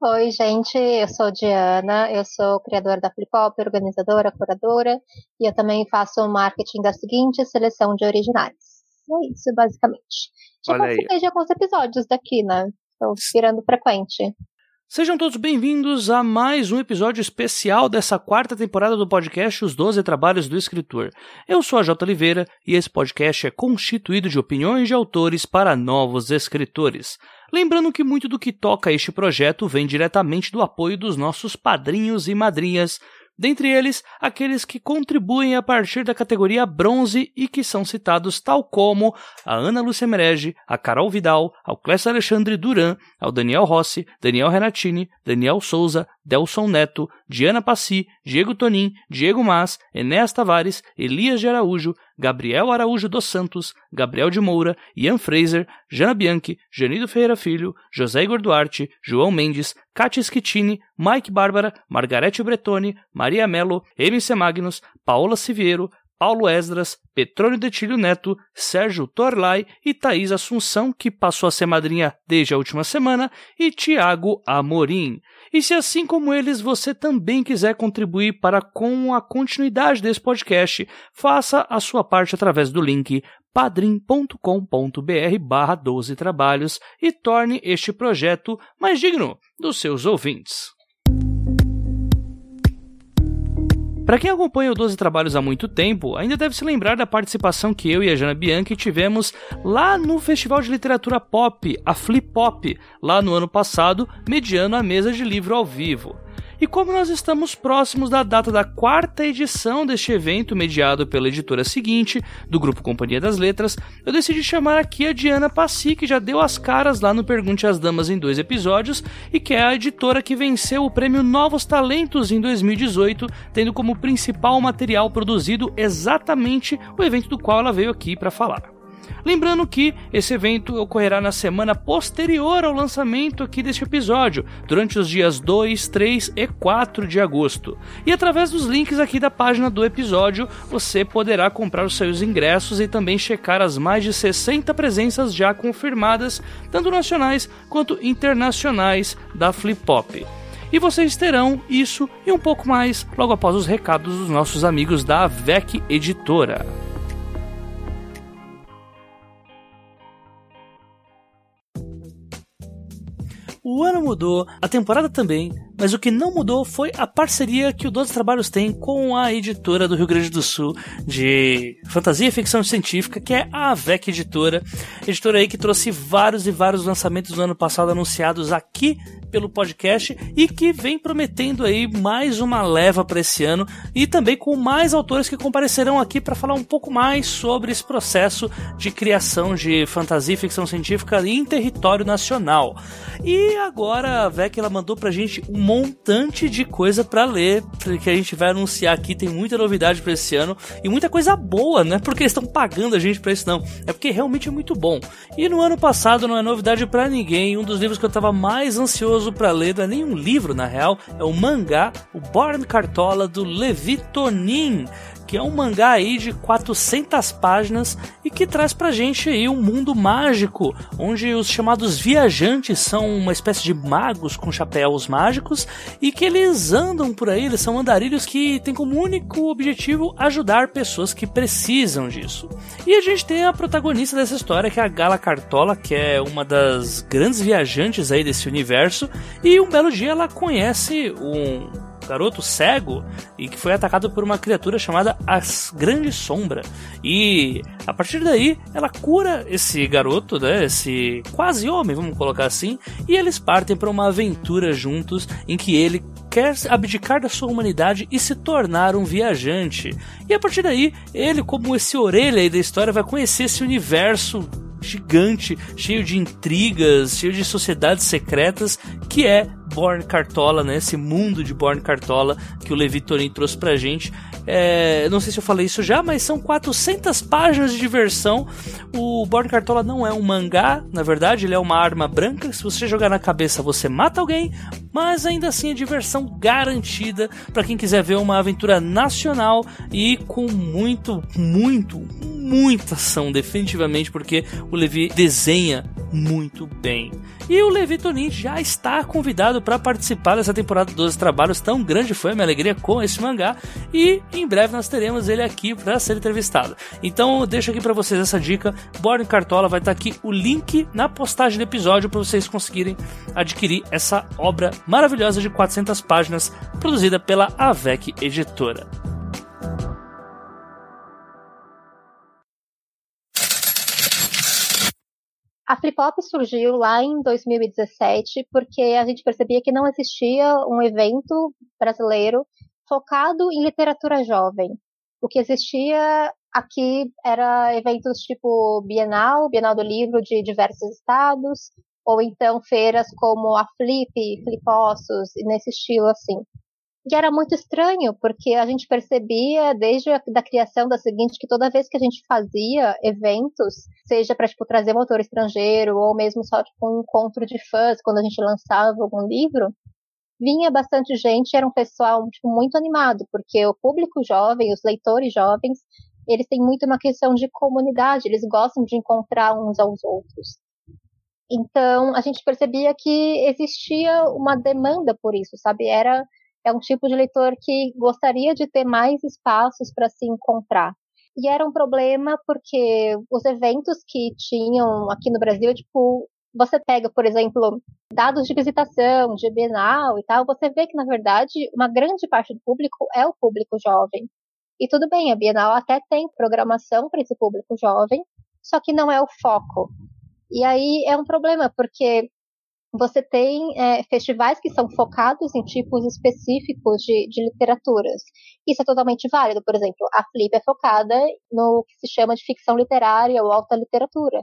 Oi, gente, eu sou Diana, eu sou criadora da Flipop, organizadora, curadora, e eu também faço o marketing da seguinte seleção de originais. É isso, basicamente. Já Olha aí. participei de alguns episódios daqui, né? Estou virando frequente. Sejam todos bem-vindos a mais um episódio especial dessa quarta temporada do podcast Os Doze Trabalhos do Escritor. Eu sou a J. Oliveira e esse podcast é constituído de opiniões de autores para novos escritores. Lembrando que muito do que toca este projeto vem diretamente do apoio dos nossos padrinhos e madrinhas, dentre eles aqueles que contribuem a partir da categoria bronze e que são citados tal como a Ana Lúcia Merege, a Carol Vidal, ao Clécio Alexandre Duran, ao Daniel Rossi, Daniel Renatini, Daniel Souza, Delson Neto, Diana Passi, Diego Tonin, Diego Mas, Enéas Tavares, Elias de Araújo, Gabriel Araújo dos Santos, Gabriel de Moura, Ian Fraser, Jana Bianchi, Janido Ferreira Filho, José Igor Duarte, João Mendes, Katia Schittini, Mike Bárbara, Margarete Bretoni, Maria Mello, MC Magnus, Paola Siviero, Paulo Esdras, Petrônio Detilho Neto, Sérgio Torlai e Thaís Assunção, que passou a ser madrinha desde a última semana, e Tiago Amorim. E se assim como eles você também quiser contribuir para com a continuidade desse podcast, faça a sua parte através do link padrim.com.br barra 12 trabalhos e torne este projeto mais digno dos seus ouvintes. Para quem acompanha o 12 Trabalhos há muito tempo, ainda deve se lembrar da participação que eu e a Jana Bianchi tivemos lá no Festival de Literatura Pop, a Flip Pop, lá no ano passado, mediando a mesa de livro ao vivo. E como nós estamos próximos da data da quarta edição deste evento, mediado pela editora seguinte, do grupo Companhia das Letras, eu decidi chamar aqui a Diana Passi, que já deu as caras lá no Pergunte às Damas em dois episódios, e que é a editora que venceu o prêmio Novos Talentos em 2018, tendo como principal material produzido exatamente o evento do qual ela veio aqui para falar. Lembrando que esse evento ocorrerá na semana posterior ao lançamento aqui deste episódio, durante os dias 2, 3 e 4 de agosto. E através dos links aqui da página do episódio, você poderá comprar os seus ingressos e também checar as mais de 60 presenças já confirmadas, tanto nacionais quanto internacionais da Flip Pop. E vocês terão isso e um pouco mais logo após os recados dos nossos amigos da VEC Editora. O ano mudou, a temporada também, mas o que não mudou foi a parceria que o 12 Trabalhos tem com a editora do Rio Grande do Sul de fantasia e ficção científica, que é a AVEC Editora. Editora aí que trouxe vários e vários lançamentos do ano passado anunciados aqui pelo podcast e que vem prometendo aí mais uma leva para esse ano e também com mais autores que comparecerão aqui para falar um pouco mais sobre esse processo de criação de fantasia e ficção científica em território nacional. E agora a VEC ela mandou pra gente um montante de coisa para ler, que a gente vai anunciar aqui, tem muita novidade para esse ano e muita coisa boa, não é porque eles estão pagando a gente para isso não, é porque realmente é muito bom. E no ano passado não é novidade para ninguém, um dos livros que eu tava mais ansioso para ler, não é nem um livro na real, é o mangá, o Born Cartola do Levi Tonin, que é um mangá aí de 400 páginas e que traz pra gente aí um mundo mágico, onde os chamados viajantes são uma espécie de magos com chapéus mágicos e que eles andam por aí, eles são andarilhos que têm como único objetivo ajudar pessoas que precisam disso. E a gente tem a protagonista dessa história, que é a Gala Cartola, que é uma das grandes viajantes aí desse universo, e um belo dia ela conhece um garoto cego e que foi atacado por uma criatura chamada As Grande Sombra. E a partir daí ela cura esse garoto, né, esse quase homem, vamos colocar assim, e eles partem para uma aventura juntos em que ele quer abdicar da sua humanidade e se tornar um viajante. E a partir daí, ele, como esse orelha aí da história, vai conhecer esse universo gigante, cheio de intrigas, cheio de sociedades secretas, que é Born Cartola, né? Esse mundo de Born Cartola que o Levi Torin trouxe pra gente. É, não sei se eu falei isso já, mas são 400 páginas de diversão. O Born Cartola não é um mangá, na verdade, ele é uma arma branca. Se você jogar na cabeça, você mata alguém, mas ainda assim é diversão garantida para quem quiser ver uma aventura nacional e com muito, muito, muita ação, definitivamente, porque o Levi desenha muito bem. E o Levi Tonin já está convidado para participar dessa temporada 12 trabalhos. Tão grande foi a minha alegria com esse mangá. E em breve nós teremos ele aqui para ser entrevistado. Então eu deixo aqui para vocês essa dica. Bora em Cartola, vai estar tá aqui o link na postagem do episódio para vocês conseguirem adquirir essa obra maravilhosa de 400 páginas produzida pela Avec Editora. A Flipop surgiu lá em 2017 porque a gente percebia que não existia um evento brasileiro focado em literatura jovem. O que existia aqui era eventos tipo Bienal, Bienal do Livro de diversos estados, ou então feiras como a Flip, Flipossos, nesse estilo assim. E era muito estranho, porque a gente percebia desde a da criação da seguinte que toda vez que a gente fazia eventos, seja para tipo, trazer um autor estrangeiro ou mesmo só tipo, um encontro de fãs, quando a gente lançava algum livro, vinha bastante gente, era um pessoal tipo, muito animado, porque o público jovem, os leitores jovens, eles têm muito uma questão de comunidade, eles gostam de encontrar uns aos outros. Então, a gente percebia que existia uma demanda por isso, sabe? Era é um tipo de leitor que gostaria de ter mais espaços para se encontrar. E era um problema porque os eventos que tinham aqui no Brasil, tipo, você pega, por exemplo, dados de visitação, de Bienal e tal, você vê que, na verdade, uma grande parte do público é o público jovem. E tudo bem, a Bienal até tem programação para esse público jovem, só que não é o foco. E aí é um problema, porque você tem é, festivais que são focados em tipos específicos de, de, literaturas. Isso é totalmente válido. Por exemplo, a Flip é focada no que se chama de ficção literária ou alta literatura.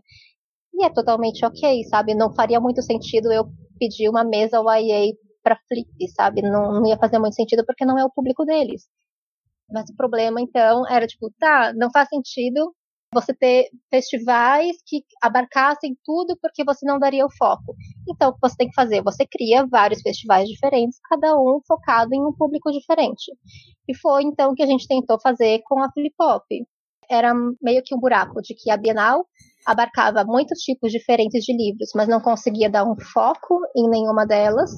E é totalmente ok, sabe? Não faria muito sentido eu pedir uma mesa YA para Flip, sabe? Não, não ia fazer muito sentido porque não é o público deles. Mas o problema, então, era tipo, tá, não faz sentido você ter festivais que abarcassem tudo porque você não daria o foco. Então, o que você tem que fazer? Você cria vários festivais diferentes, cada um focado em um público diferente. E foi então que a gente tentou fazer com a Flipop. Era meio que um buraco de que a Bienal abarcava muitos tipos diferentes de livros, mas não conseguia dar um foco em nenhuma delas.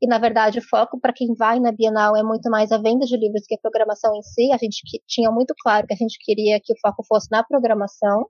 E, na verdade, o foco para quem vai na Bienal é muito mais a venda de livros que a programação em si. A gente tinha muito claro que a gente queria que o foco fosse na programação.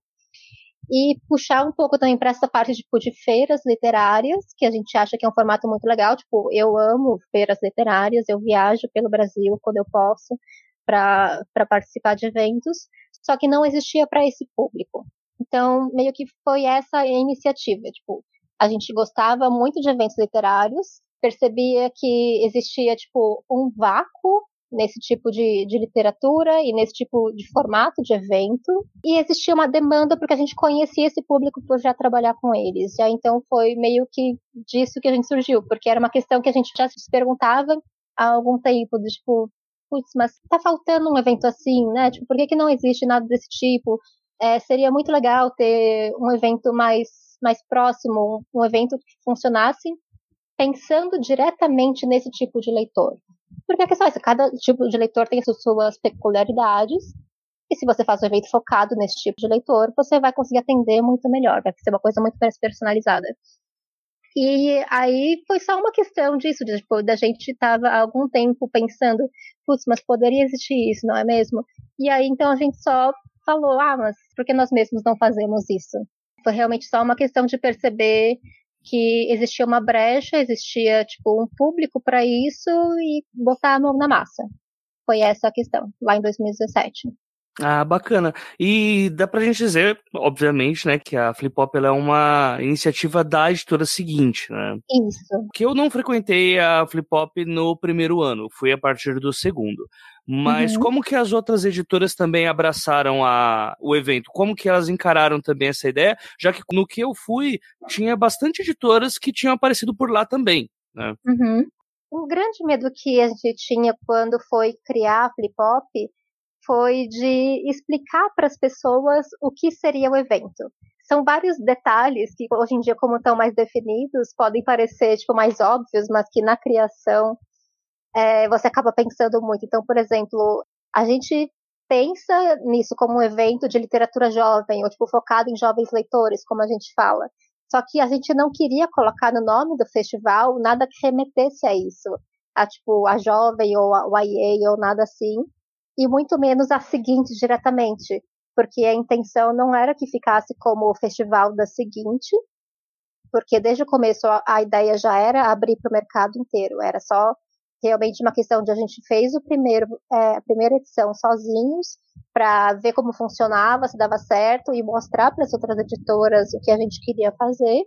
E puxar um pouco também para essa parte tipo, de feiras literárias, que a gente acha que é um formato muito legal. Tipo, eu amo feiras literárias, eu viajo pelo Brasil quando eu posso para participar de eventos, só que não existia para esse público. Então, meio que foi essa a iniciativa. Tipo, a gente gostava muito de eventos literários, percebia que existia, tipo, um vácuo nesse tipo de, de literatura e nesse tipo de formato de evento. E existia uma demanda porque a gente conhecia esse público por já trabalhar com eles. Já então foi meio que disso que a gente surgiu, porque era uma questão que a gente já se perguntava há algum tempo, de, tipo, putz, mas tá faltando um evento assim, né? Tipo, por que, que não existe nada desse tipo? É, seria muito legal ter um evento mais, mais próximo, um, evento que funcionasse pensando diretamente nesse tipo de leitor. Porque a questão é essa, cada tipo de leitor tem as suas peculiaridades, e se você faz um evento focado nesse tipo de leitor, você vai conseguir atender muito melhor, vai ser uma coisa muito mais personalizada. E aí foi só uma questão disso, de, tipo, da gente estava há algum tempo pensando, putz, mas poderia existir isso, não é mesmo? E aí então a gente só falou, ah, mas por que nós mesmos não fazemos isso? Foi realmente só uma questão de perceber que existia uma brecha, existia tipo um público para isso e botar a mão na massa. Foi essa a questão, lá em 2017. Ah, bacana. E dá pra gente dizer, obviamente, né, que a Flip Hop é uma iniciativa da editora seguinte, né? Isso. Que eu não frequentei a Flip Hop no primeiro ano, fui a partir do segundo. Mas uhum. como que as outras editoras também abraçaram a, o evento? Como que elas encararam também essa ideia? Já que no que eu fui, tinha bastante editoras que tinham aparecido por lá também, né? Uhum. Um grande medo que a gente tinha quando foi criar a Flip Hop foi de explicar para as pessoas o que seria o evento. São vários detalhes que hoje em dia, como estão mais definidos, podem parecer tipo, mais óbvios, mas que na criação é, você acaba pensando muito. Então, por exemplo, a gente pensa nisso como um evento de literatura jovem, ou tipo, focado em jovens leitores, como a gente fala. Só que a gente não queria colocar no nome do festival nada que remetesse a isso, a tipo a jovem ou a YA ou nada assim, e muito menos a seguinte diretamente, porque a intenção não era que ficasse como o festival da seguinte, porque desde o começo a, a ideia já era abrir para o mercado inteiro, era só realmente uma questão de a gente fez o primeiro, é, a primeira edição sozinhos para ver como funcionava, se dava certo e mostrar para as outras editoras o que a gente queria fazer.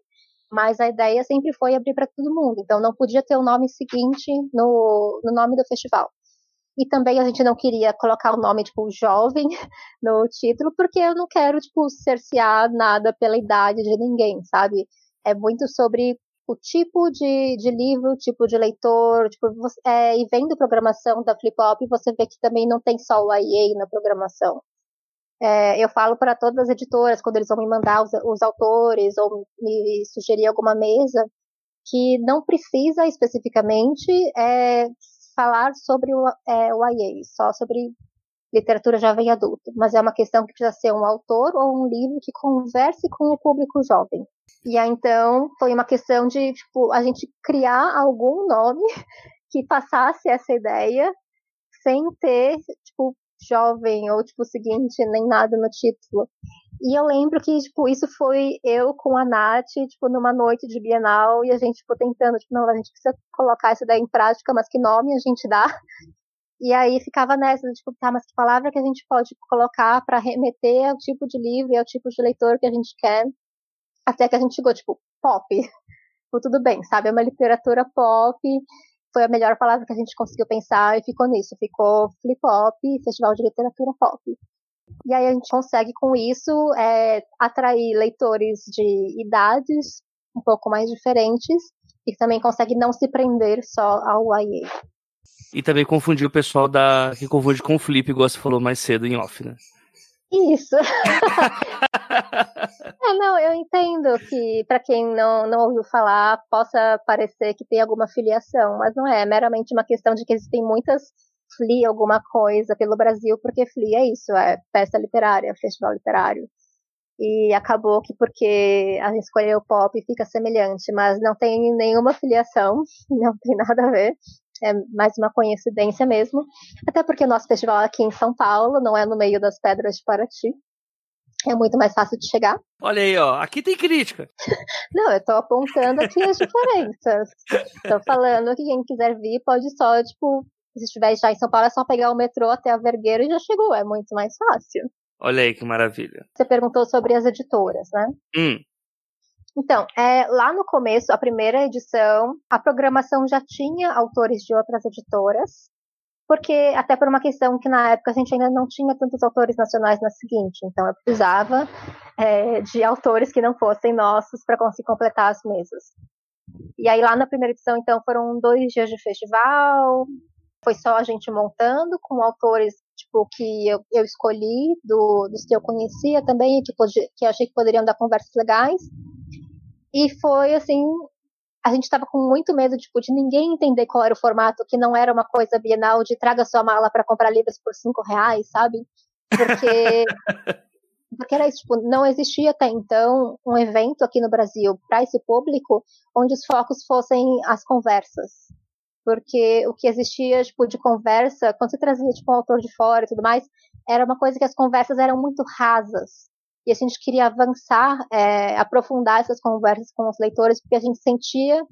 Mas a ideia sempre foi abrir para todo mundo. Então não podia ter o nome seguinte no, no nome do festival. E também a gente não queria colocar o nome, tipo, jovem no título, porque eu não quero, tipo, cercear nada pela idade de ninguém, sabe? É muito sobre o tipo de, de livro, tipo de leitor, tipo, é, e vendo programação da Flip Hop, você vê que também não tem só o IA na programação. É, eu falo para todas as editoras, quando eles vão me mandar os, os, autores ou me sugerir alguma mesa, que não precisa especificamente é, falar sobre o, é, o só sobre literatura jovem adulto, mas é uma questão que precisa ser um autor ou um livro que converse com o público jovem. E aí, então, foi uma questão de, tipo, a gente criar algum nome que passasse essa ideia sem ter, tipo, jovem ou, tipo, seguinte, nem nada no título. E eu lembro que, tipo, isso foi eu com a Nath, tipo, numa noite de Bienal, e a gente, tipo, tentando, tipo, não, a gente precisa colocar essa ideia em prática, mas que nome a gente dá? E aí ficava nessa, tipo, tá, mas que palavra que a gente pode colocar para remeter ao tipo de livro e ao tipo de leitor que a gente quer? Até que a gente chegou, tipo, pop. Tipo, tudo bem, sabe? É uma literatura pop. Foi a melhor palavra que a gente conseguiu pensar e ficou nisso. Ficou Flip Pop, Festival de Literatura Pop. E aí a gente consegue, com isso, é, atrair leitores de idades um pouco mais diferentes e também consegue não se prender só ao YA. E também confundir o pessoal da que confunde com o Flip, igual você falou mais cedo em off, né? Isso. é, não, eu entendo que para quem não, não ouviu falar possa parecer que tem alguma filiação, mas não é, é meramente uma questão de que existem muitas FLI alguma coisa pelo Brasil, porque FLI é isso, é festa literária, festival literário. E acabou que porque a gente escolheu pop fica semelhante, mas não tem nenhuma filiação, não tem nada a ver é mais uma coincidência mesmo. Até porque o nosso festival é aqui em São Paulo, não é no meio das pedras de Paraty. É muito mais fácil de chegar. Olha aí, ó. Aqui tem crítica. não, eu tô apontando aqui as diferenças. tô falando que quem quiser vir pode só, tipo, se estiver já em São Paulo, é só pegar o metrô até a Vergueiro e já chegou. É muito mais fácil. Olha aí que maravilha. Você perguntou sobre as editoras, né? Hum. Então, é, lá no começo, a primeira edição, a programação já tinha autores de outras editoras, porque até por uma questão que na época a gente ainda não tinha tantos autores nacionais na seguinte, então eu precisava é, de autores que não fossem nossos para conseguir completar as mesas. E aí lá na primeira edição, então, foram dois dias de festival, foi só a gente montando com autores tipo que eu, eu escolhi do, dos que eu conhecia também que, que achei que poderiam dar conversas legais e foi assim, a gente estava com muito medo tipo, de ninguém entender qual era o formato, que não era uma coisa bienal de traga sua mala para comprar livros por cinco reais, sabe? Porque porque era isso, tipo, não existia até então um evento aqui no Brasil para esse público onde os focos fossem as conversas. Porque o que existia, tipo, de conversa, quando você trazia, tipo, um autor de fora e tudo mais, era uma coisa que as conversas eram muito rasas e a gente queria avançar, é, aprofundar essas conversas com os leitores, porque a gente sentia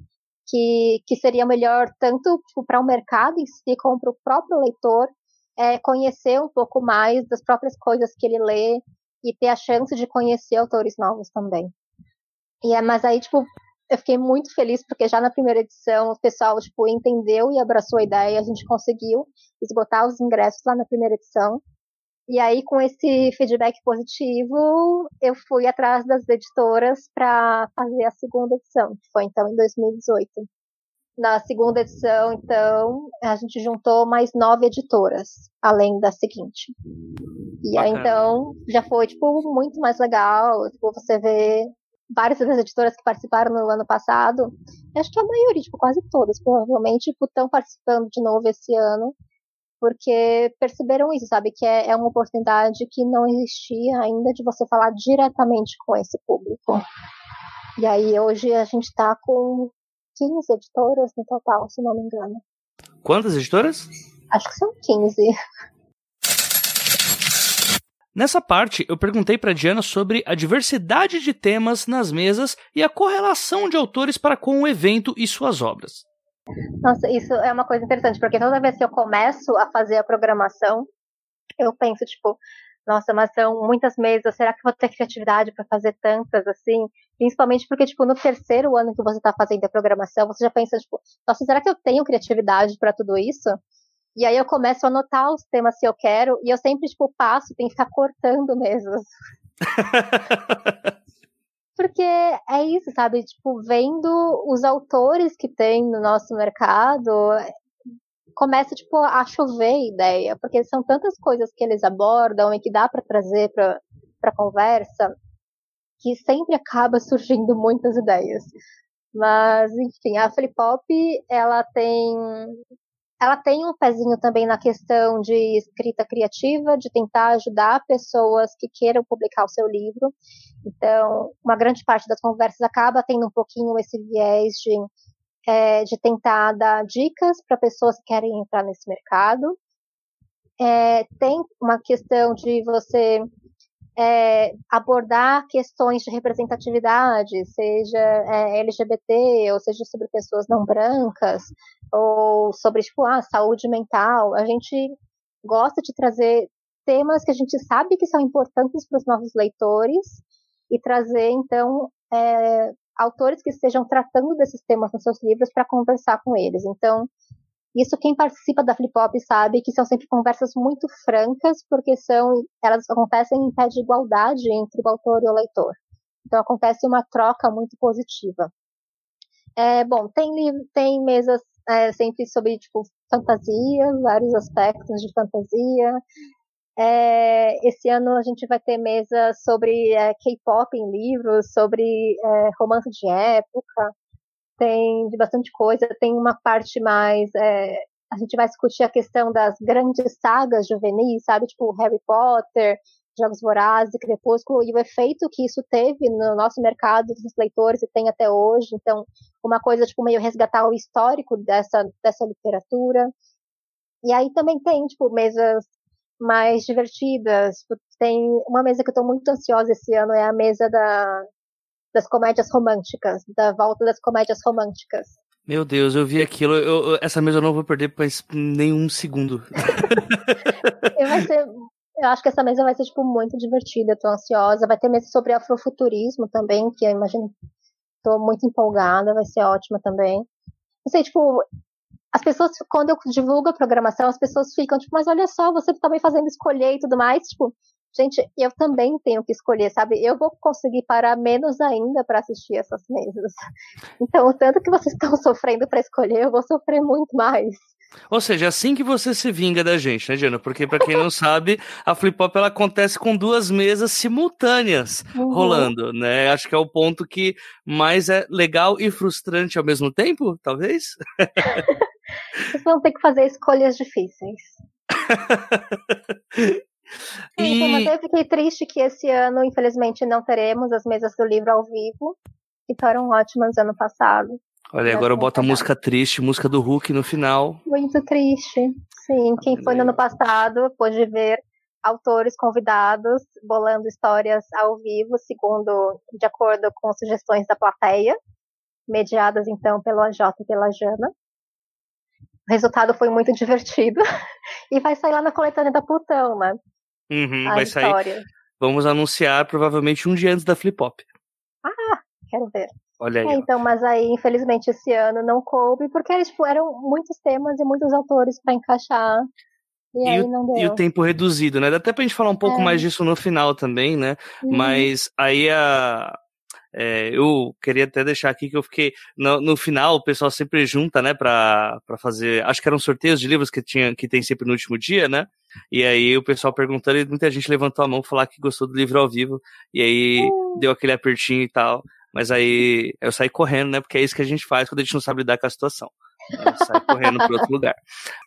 que, que seria melhor tanto tipo, para o mercado em si, como para o próprio leitor, é, conhecer um pouco mais das próprias coisas que ele lê e ter a chance de conhecer autores novos também. E é, mas aí, tipo, eu fiquei muito feliz porque já na primeira edição o pessoal, tipo, entendeu e abraçou a ideia, a gente conseguiu esgotar os ingressos lá na primeira edição. E aí, com esse feedback positivo, eu fui atrás das editoras para fazer a segunda edição, que foi então em 2018. Na segunda edição, então, a gente juntou mais nove editoras, além da seguinte. E aí, então, já foi, tipo, muito mais legal. Tipo, você vê várias das editoras que participaram no ano passado. Acho que a maioria, tipo, quase todas, provavelmente, estão tipo, participando de novo esse ano porque perceberam isso, sabe? Que é, é uma oportunidade que não existia ainda de você falar diretamente com esse público. E aí hoje a gente está com 15 editoras no total, se não me engano. Quantas editoras? Acho que são 15. Nessa parte, eu perguntei para Diana sobre a diversidade de temas nas mesas e a correlação de autores para com o evento e suas obras. Nossa, isso é uma coisa interessante, porque toda vez que eu começo a fazer a programação, eu penso, tipo, nossa, mas são muitas mesas, será que eu vou ter criatividade para fazer tantas assim? Principalmente porque, tipo, no terceiro ano que você está fazendo a programação, você já pensa, tipo, nossa, será que eu tenho criatividade para tudo isso? E aí eu começo a anotar os temas que eu quero e eu sempre, tipo, passo, tenho que ficar cortando mesmo. Porque é isso, sabe? Tipo, vendo os autores que tem no nosso mercado, começa, tipo, a chover ideia. Porque são tantas coisas que eles abordam e que dá para trazer para pra conversa, que sempre acaba surgindo muitas ideias. Mas, enfim, a Flip Pop, ela tem ela tem um pezinho também na questão de escrita criativa, de tentar ajudar pessoas que queiram publicar o seu livro. Então, uma grande parte das conversas acaba tendo um pouquinho esse viés de, é, de tentar dar dicas para pessoas que querem entrar nesse mercado. É, tem uma questão de você é, abordar questões de representatividade, seja é, LGBT, ou seja sobre pessoas não brancas, ou sobre tipo, ah, saúde mental. A gente gosta de trazer temas que a gente sabe que são importantes para os nossos leitores e trazer, então, é, autores que estejam tratando desses temas nos seus livros para conversar com eles. Então, isso quem participa da Flip Hop sabe que são sempre conversas muito francas, porque são elas acontecem em pé de igualdade entre o autor e o leitor. Então acontece uma troca muito positiva. É, bom, tem, tem mesas é, sempre sobre tipo fantasia, vários aspectos de fantasia. É, esse ano a gente vai ter mesa sobre é, K-pop em livros, sobre é, romance de época tem de bastante coisa, tem uma parte mais. É, a gente vai discutir a questão das grandes sagas juvenis, sabe? Tipo Harry Potter, Jogos Vorazes, Crepúsculo, e o efeito que isso teve no nosso mercado dos leitores e tem até hoje. Então, uma coisa, tipo, meio resgatar o histórico dessa, dessa literatura. E aí também tem, tipo, mesas mais divertidas. Tem uma mesa que eu estou muito ansiosa esse ano, é a mesa da das comédias românticas, da volta das comédias românticas. Meu Deus, eu vi aquilo. Eu, eu, essa mesa eu não vou perder por nenhum segundo. vai ser, eu acho que essa mesa vai ser tipo muito divertida, tô ansiosa. Vai ter mesa sobre afrofuturismo também, que eu imagino. Tô muito empolgada, vai ser ótima também. Não sei, tipo, as pessoas, quando eu divulgo a programação, as pessoas ficam, tipo, mas olha só, você também fazendo escolher e tudo mais, tipo, Gente, eu também tenho que escolher, sabe? Eu vou conseguir parar menos ainda para assistir essas mesas. Então, o tanto que vocês estão sofrendo para escolher, eu vou sofrer muito mais. Ou seja, é assim que você se vinga da gente, né, Diana? Porque para quem não sabe, a Flip Hop ela acontece com duas mesas simultâneas uhum. rolando, né? Acho que é o ponto que mais é legal e frustrante ao mesmo tempo, talvez. Vocês vão ter que fazer escolhas difíceis. Sim, e... mas eu fiquei triste que esse ano, infelizmente, não teremos as mesas do livro ao vivo, que foram ótimas ano passado. Olha, agora eu boto a música triste, música do Hulk no final. Muito triste. Sim, quem foi no ano passado pôde ver autores convidados bolando histórias ao vivo, segundo, de acordo com sugestões da plateia, mediadas então pelo AJ e pela Jana. O resultado foi muito divertido e vai sair lá na coletânea da Plutão, né? Uhum, vai história. sair. Vamos anunciar provavelmente um dia antes da Flip Hop. Ah, quero ver. Olha aí. É, então, mas aí, infelizmente, esse ano não coube, porque tipo, eram muitos temas e muitos autores para encaixar. E, e, aí o, não deu. e o tempo reduzido, né? Dá até pra gente falar um pouco é. mais disso no final também, né? Uhum. Mas aí a, é, eu queria até deixar aqui que eu fiquei. No, no final, o pessoal sempre junta, né, pra, pra fazer. Acho que eram sorteios de livros que, tinha, que tem sempre no último dia, né? E aí o pessoal perguntando e muita gente levantou a mão falar que gostou do livro ao vivo. E aí uh. deu aquele apertinho e tal. Mas aí eu saí correndo, né? Porque é isso que a gente faz quando a gente não sabe lidar com a situação. sai correndo para outro lugar.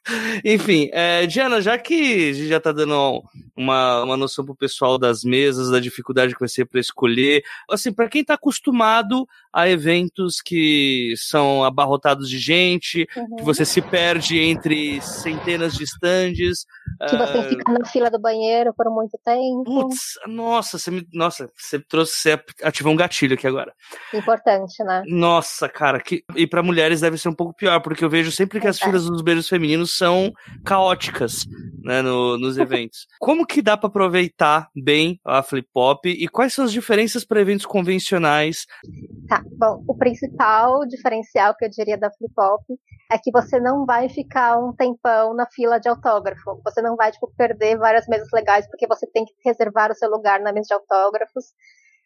Enfim, é, Diana, já que a gente já está dando uma, uma noção pro pessoal das mesas, da dificuldade que vai ser para escolher, assim, para quem está acostumado a eventos que são abarrotados de gente, uhum. que você se perde entre centenas de estandes. Que você uh... fica na fila do banheiro por muito tempo. Putz, nossa, você me, nossa, você trouxe, você ativou um gatilho aqui agora. Importante, né? Nossa, cara, que, e para mulheres deve ser um pouco pior, porque eu vejo sempre que as filas dos beijos femininos são caóticas, né, no, nos eventos. Como que dá para aproveitar bem a flip pop e quais são as diferenças para eventos convencionais? Tá, bom, o principal diferencial que eu diria da flip pop é que você não vai ficar um tempão na fila de autógrafo. Você não vai tipo perder várias mesas legais porque você tem que reservar o seu lugar na mesa de autógrafos.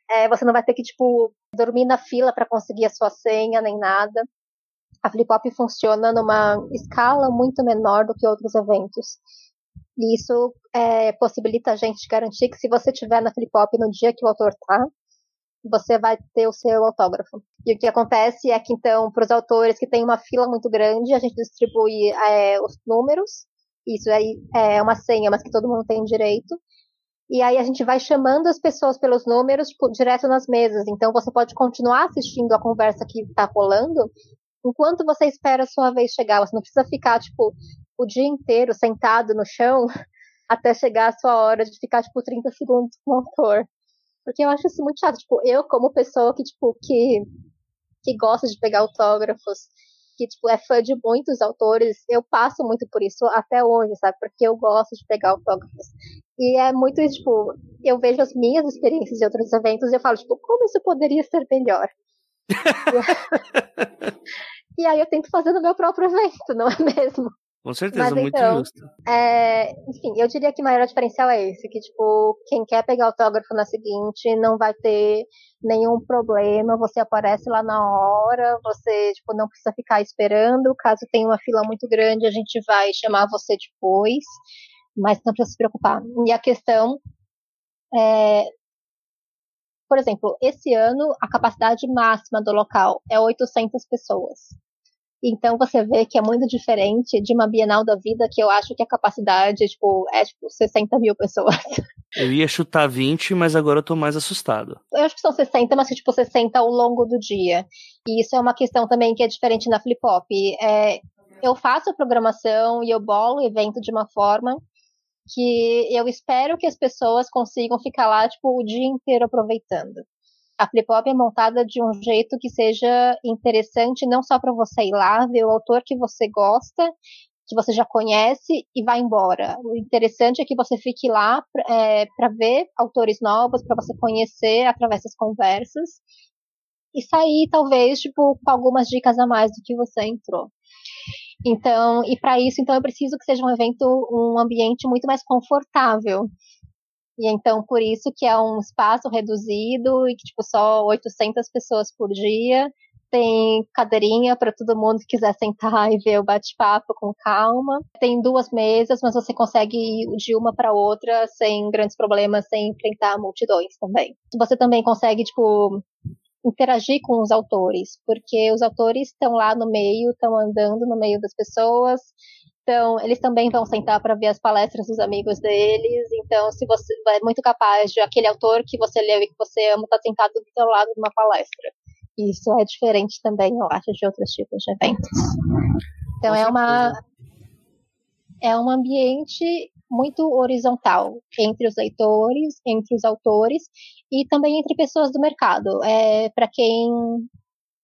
É, você não vai ter que tipo dormir na fila para conseguir a sua senha nem nada a Flipop funciona numa escala muito menor do que outros eventos. E isso é, possibilita a gente garantir que se você estiver na Flipop no dia que o autor tá, você vai ter o seu autógrafo. E o que acontece é que, então, para os autores que têm uma fila muito grande, a gente distribui é, os números. Isso aí é uma senha, mas que todo mundo tem direito. E aí a gente vai chamando as pessoas pelos números, tipo, direto nas mesas. Então você pode continuar assistindo a conversa que está rolando, enquanto você espera a sua vez chegar, você não precisa ficar, tipo, o dia inteiro sentado no chão até chegar a sua hora de ficar, tipo, 30 segundos com o autor. Porque eu acho isso muito chato. Tipo, eu, como pessoa que, tipo, que, que gosta de pegar autógrafos, que, tipo, é fã de muitos autores, eu passo muito por isso até hoje, sabe? Porque eu gosto de pegar autógrafos. E é muito tipo, eu vejo as minhas experiências de outros eventos e eu falo, tipo, como isso poderia ser melhor? E aí eu tento fazer no meu próprio evento, não é mesmo? Com certeza, Mas, muito então, justo. É, enfim, eu diria que o maior diferencial é esse, que, tipo, quem quer pegar autógrafo na seguinte não vai ter nenhum problema, você aparece lá na hora, você, tipo, não precisa ficar esperando, caso tenha uma fila muito grande, a gente vai chamar você depois, mas não precisa se preocupar. E a questão é, por exemplo, esse ano a capacidade máxima do local é 800 pessoas. Então você vê que é muito diferente de uma Bienal da Vida, que eu acho que a capacidade tipo, é tipo 60 mil pessoas. Eu ia chutar 20, mas agora eu tô mais assustado. Eu acho que são 60, mas tipo 60 ao longo do dia. E isso é uma questão também que é diferente na Flip Hop. É, eu faço a programação e eu bolo o evento de uma forma que eu espero que as pessoas consigam ficar lá tipo o dia inteiro aproveitando a Flip Hop é montada de um jeito que seja interessante não só para você ir lá ver o autor que você gosta, que você já conhece e vai embora. O interessante é que você fique lá é, para ver autores novos, para você conhecer através das conversas e sair talvez tipo com algumas dicas a mais do que você entrou. Então, e para isso, então eu preciso que seja um evento, um ambiente muito mais confortável. E então, por isso que é um espaço reduzido e que, tipo, só 800 pessoas por dia. Tem cadeirinha para todo mundo que quiser sentar e ver o bate-papo com calma. Tem duas mesas, mas você consegue ir de uma para outra sem grandes problemas, sem enfrentar multidões também. Você também consegue, tipo, interagir com os autores, porque os autores estão lá no meio, estão andando no meio das pessoas, então, eles também vão sentar para ver as palestras dos amigos deles. Então, se você é muito capaz de aquele autor que você leu e que você ama estar tá sentado do seu lado numa palestra. Isso é diferente também, eu acho, de outros tipos de eventos. Então, é uma é um ambiente muito horizontal entre os leitores, entre os autores e também entre pessoas do mercado. É para quem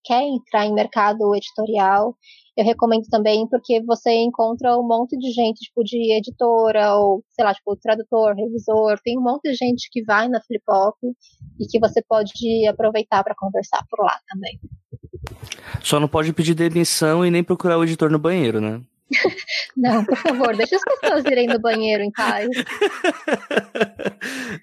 quer entrar em mercado editorial eu recomendo também porque você encontra um monte de gente, tipo, de editora, ou, sei lá, tipo, tradutor, revisor, tem um monte de gente que vai na Flip Hop e que você pode aproveitar para conversar por lá também. Só não pode pedir demissão e nem procurar o editor no banheiro, né? Não, por favor, deixa as pessoas irem no banheiro em paz.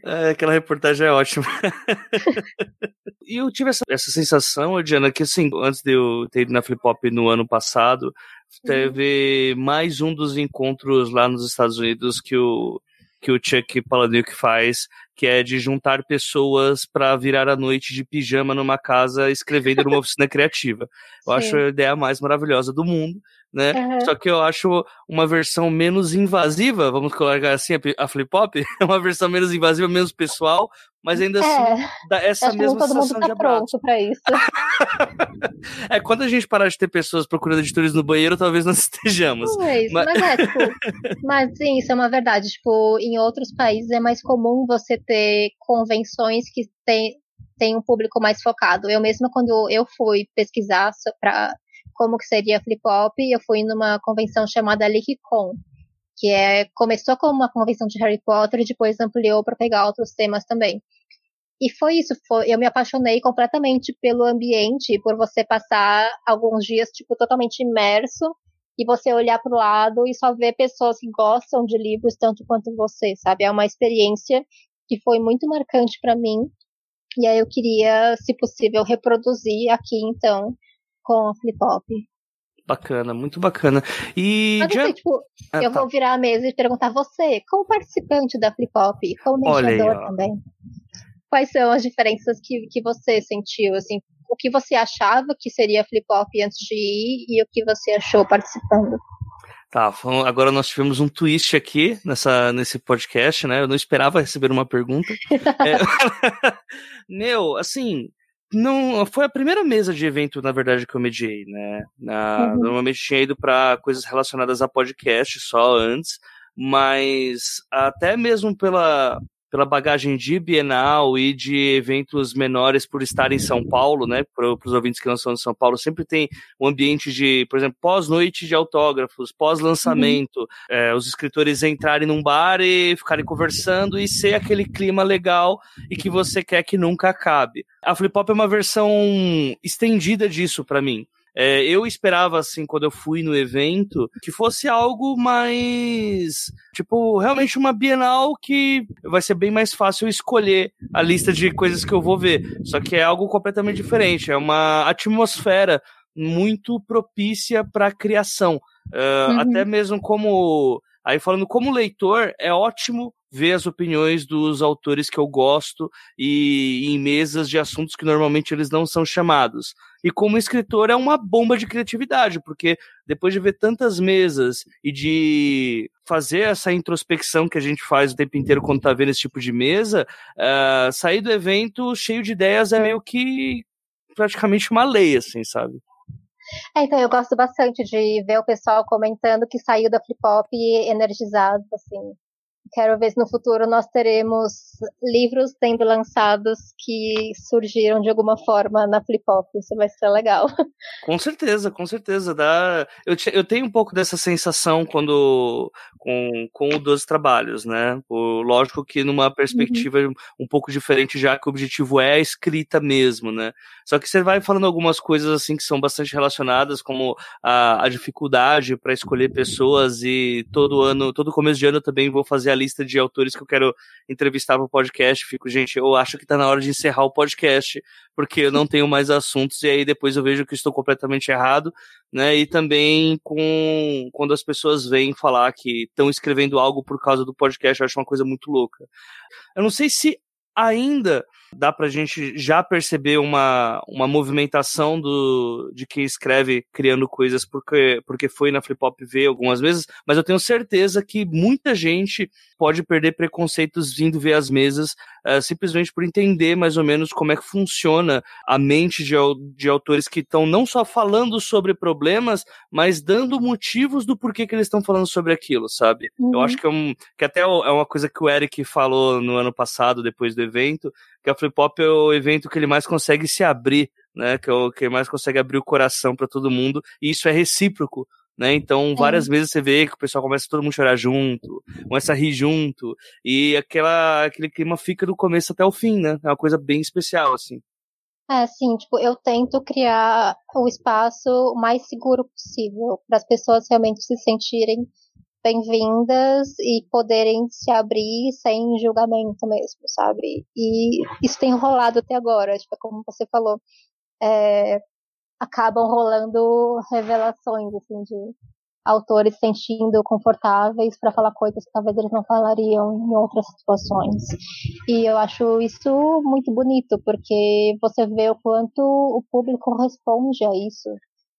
É, aquela reportagem é ótima. e eu tive essa, essa sensação, Diana, que assim, antes de eu ter ido na Flip Hop no ano passado, teve uhum. mais um dos encontros lá nos Estados Unidos que o, que o Chuck Palahniuk faz, que é de juntar pessoas para virar a noite de pijama numa casa escrevendo numa oficina criativa. Eu Sim. acho a ideia mais maravilhosa do mundo né? Uhum. Só que eu acho uma versão menos invasiva, vamos colocar assim, a flip hop, é uma versão menos invasiva, menos pessoal, mas ainda assim é. dá essa mesma todo sensação mundo tá de pronto para isso. é, quando a gente parar de ter pessoas procurando editores no banheiro, talvez nós estejamos. Mas, mas... mas é, tipo, mas sim, isso é uma verdade. Tipo, em outros países é mais comum você ter convenções que tem, tem um público mais focado. Eu mesma, quando eu fui pesquisar para como que seria flip-flop, eu fui numa convenção chamada LeakCon, que é, começou como uma convenção de Harry Potter e depois ampliou para pegar outros temas também. E foi isso, foi, eu me apaixonei completamente pelo ambiente, por você passar alguns dias, tipo, totalmente imerso, e você olhar para o lado e só ver pessoas que gostam de livros tanto quanto você, sabe? É uma experiência que foi muito marcante para mim, e aí eu queria, se possível, reproduzir aqui, então, com a Flip Hop. Bacana, muito bacana. E Mas, assim, tipo, ah, eu tá. vou virar a mesa e perguntar você, como participante da Flip Hop, como mediador também, quais são as diferenças que, que você sentiu, assim, o que você achava que seria Flip Hop antes de ir e o que você achou participando? Tá, agora nós tivemos um twist aqui nessa, nesse podcast, né? Eu não esperava receber uma pergunta. é... Meu, assim, não foi a primeira mesa de evento, na verdade, que eu mediei, né? Na, uhum. Normalmente tinha ido para coisas relacionadas a podcast só antes, mas até mesmo pela pela bagagem de Bienal e de eventos menores por estar em São Paulo, né? Para os ouvintes que não são de São Paulo, sempre tem um ambiente de, por exemplo, pós-noite de autógrafos, pós-lançamento, uhum. é, os escritores entrarem num bar e ficarem conversando e ser aquele clima legal e que você quer que nunca acabe. A Flip Hop é uma versão estendida disso para mim. É, eu esperava, assim, quando eu fui no evento, que fosse algo mais. Tipo, realmente uma Bienal que vai ser bem mais fácil escolher a lista de coisas que eu vou ver. Só que é algo completamente diferente. É uma atmosfera muito propícia para criação. Uh, uhum. Até mesmo como. Aí falando como leitor, é ótimo ver as opiniões dos autores que eu gosto e em mesas de assuntos que normalmente eles não são chamados. E como escritor é uma bomba de criatividade, porque depois de ver tantas mesas e de fazer essa introspecção que a gente faz o tempo inteiro quando tá vendo esse tipo de mesa, uh, sair do evento cheio de ideias é meio que praticamente uma lei, assim, sabe? É, então eu gosto bastante de ver o pessoal comentando que saiu da flip hop energizado, assim, Quero ver se no futuro nós teremos livros sendo lançados que surgiram de alguma forma na Flip Hop. Isso vai ser legal. Com certeza, com certeza. Dá... Eu, eu tenho um pouco dessa sensação quando com, com o Doze Trabalhos, né? O, lógico que numa perspectiva uhum. um pouco diferente, já que o objetivo é a escrita mesmo, né? Só que você vai falando algumas coisas assim que são bastante relacionadas, como a, a dificuldade para escolher pessoas e todo ano, todo começo de ano eu também vou fazer a lista de autores que eu quero entrevistar para o podcast. Fico, gente, eu acho que está na hora de encerrar o podcast, porque eu não tenho mais assuntos, e aí depois eu vejo que estou completamente errado, né? E também com quando as pessoas vêm falar que estão escrevendo algo por causa do podcast, eu acho uma coisa muito louca. Eu não sei se ainda dá pra gente já perceber uma, uma movimentação do, de quem escreve criando coisas porque, porque foi na Flip Hop ver algumas vezes, mas eu tenho certeza que muita gente pode perder preconceitos vindo ver as mesas uh, simplesmente por entender mais ou menos como é que funciona a mente de, de autores que estão não só falando sobre problemas, mas dando motivos do porquê que eles estão falando sobre aquilo, sabe? Uhum. Eu acho que, é um, que até é uma coisa que o Eric falou no ano passado, depois do evento, que a Flip Hop é o evento que ele mais consegue se abrir, né? Que é o que mais consegue abrir o coração para todo mundo, e isso é recíproco. Né? Então, várias é. vezes você vê que o pessoal começa todo mundo chorar junto, começa a rir junto, e aquela, aquele clima fica do começo até o fim, né? É uma coisa bem especial, assim. É, sim, tipo, eu tento criar o espaço o mais seguro possível, para as pessoas realmente se sentirem bem-vindas e poderem se abrir sem julgamento mesmo, sabe? E isso tem rolado até agora, tipo, como você falou, é, acabam rolando revelações, assim, de autores se sentindo confortáveis para falar coisas que talvez eles não falariam em outras situações. E eu acho isso muito bonito, porque você vê o quanto o público responde a isso.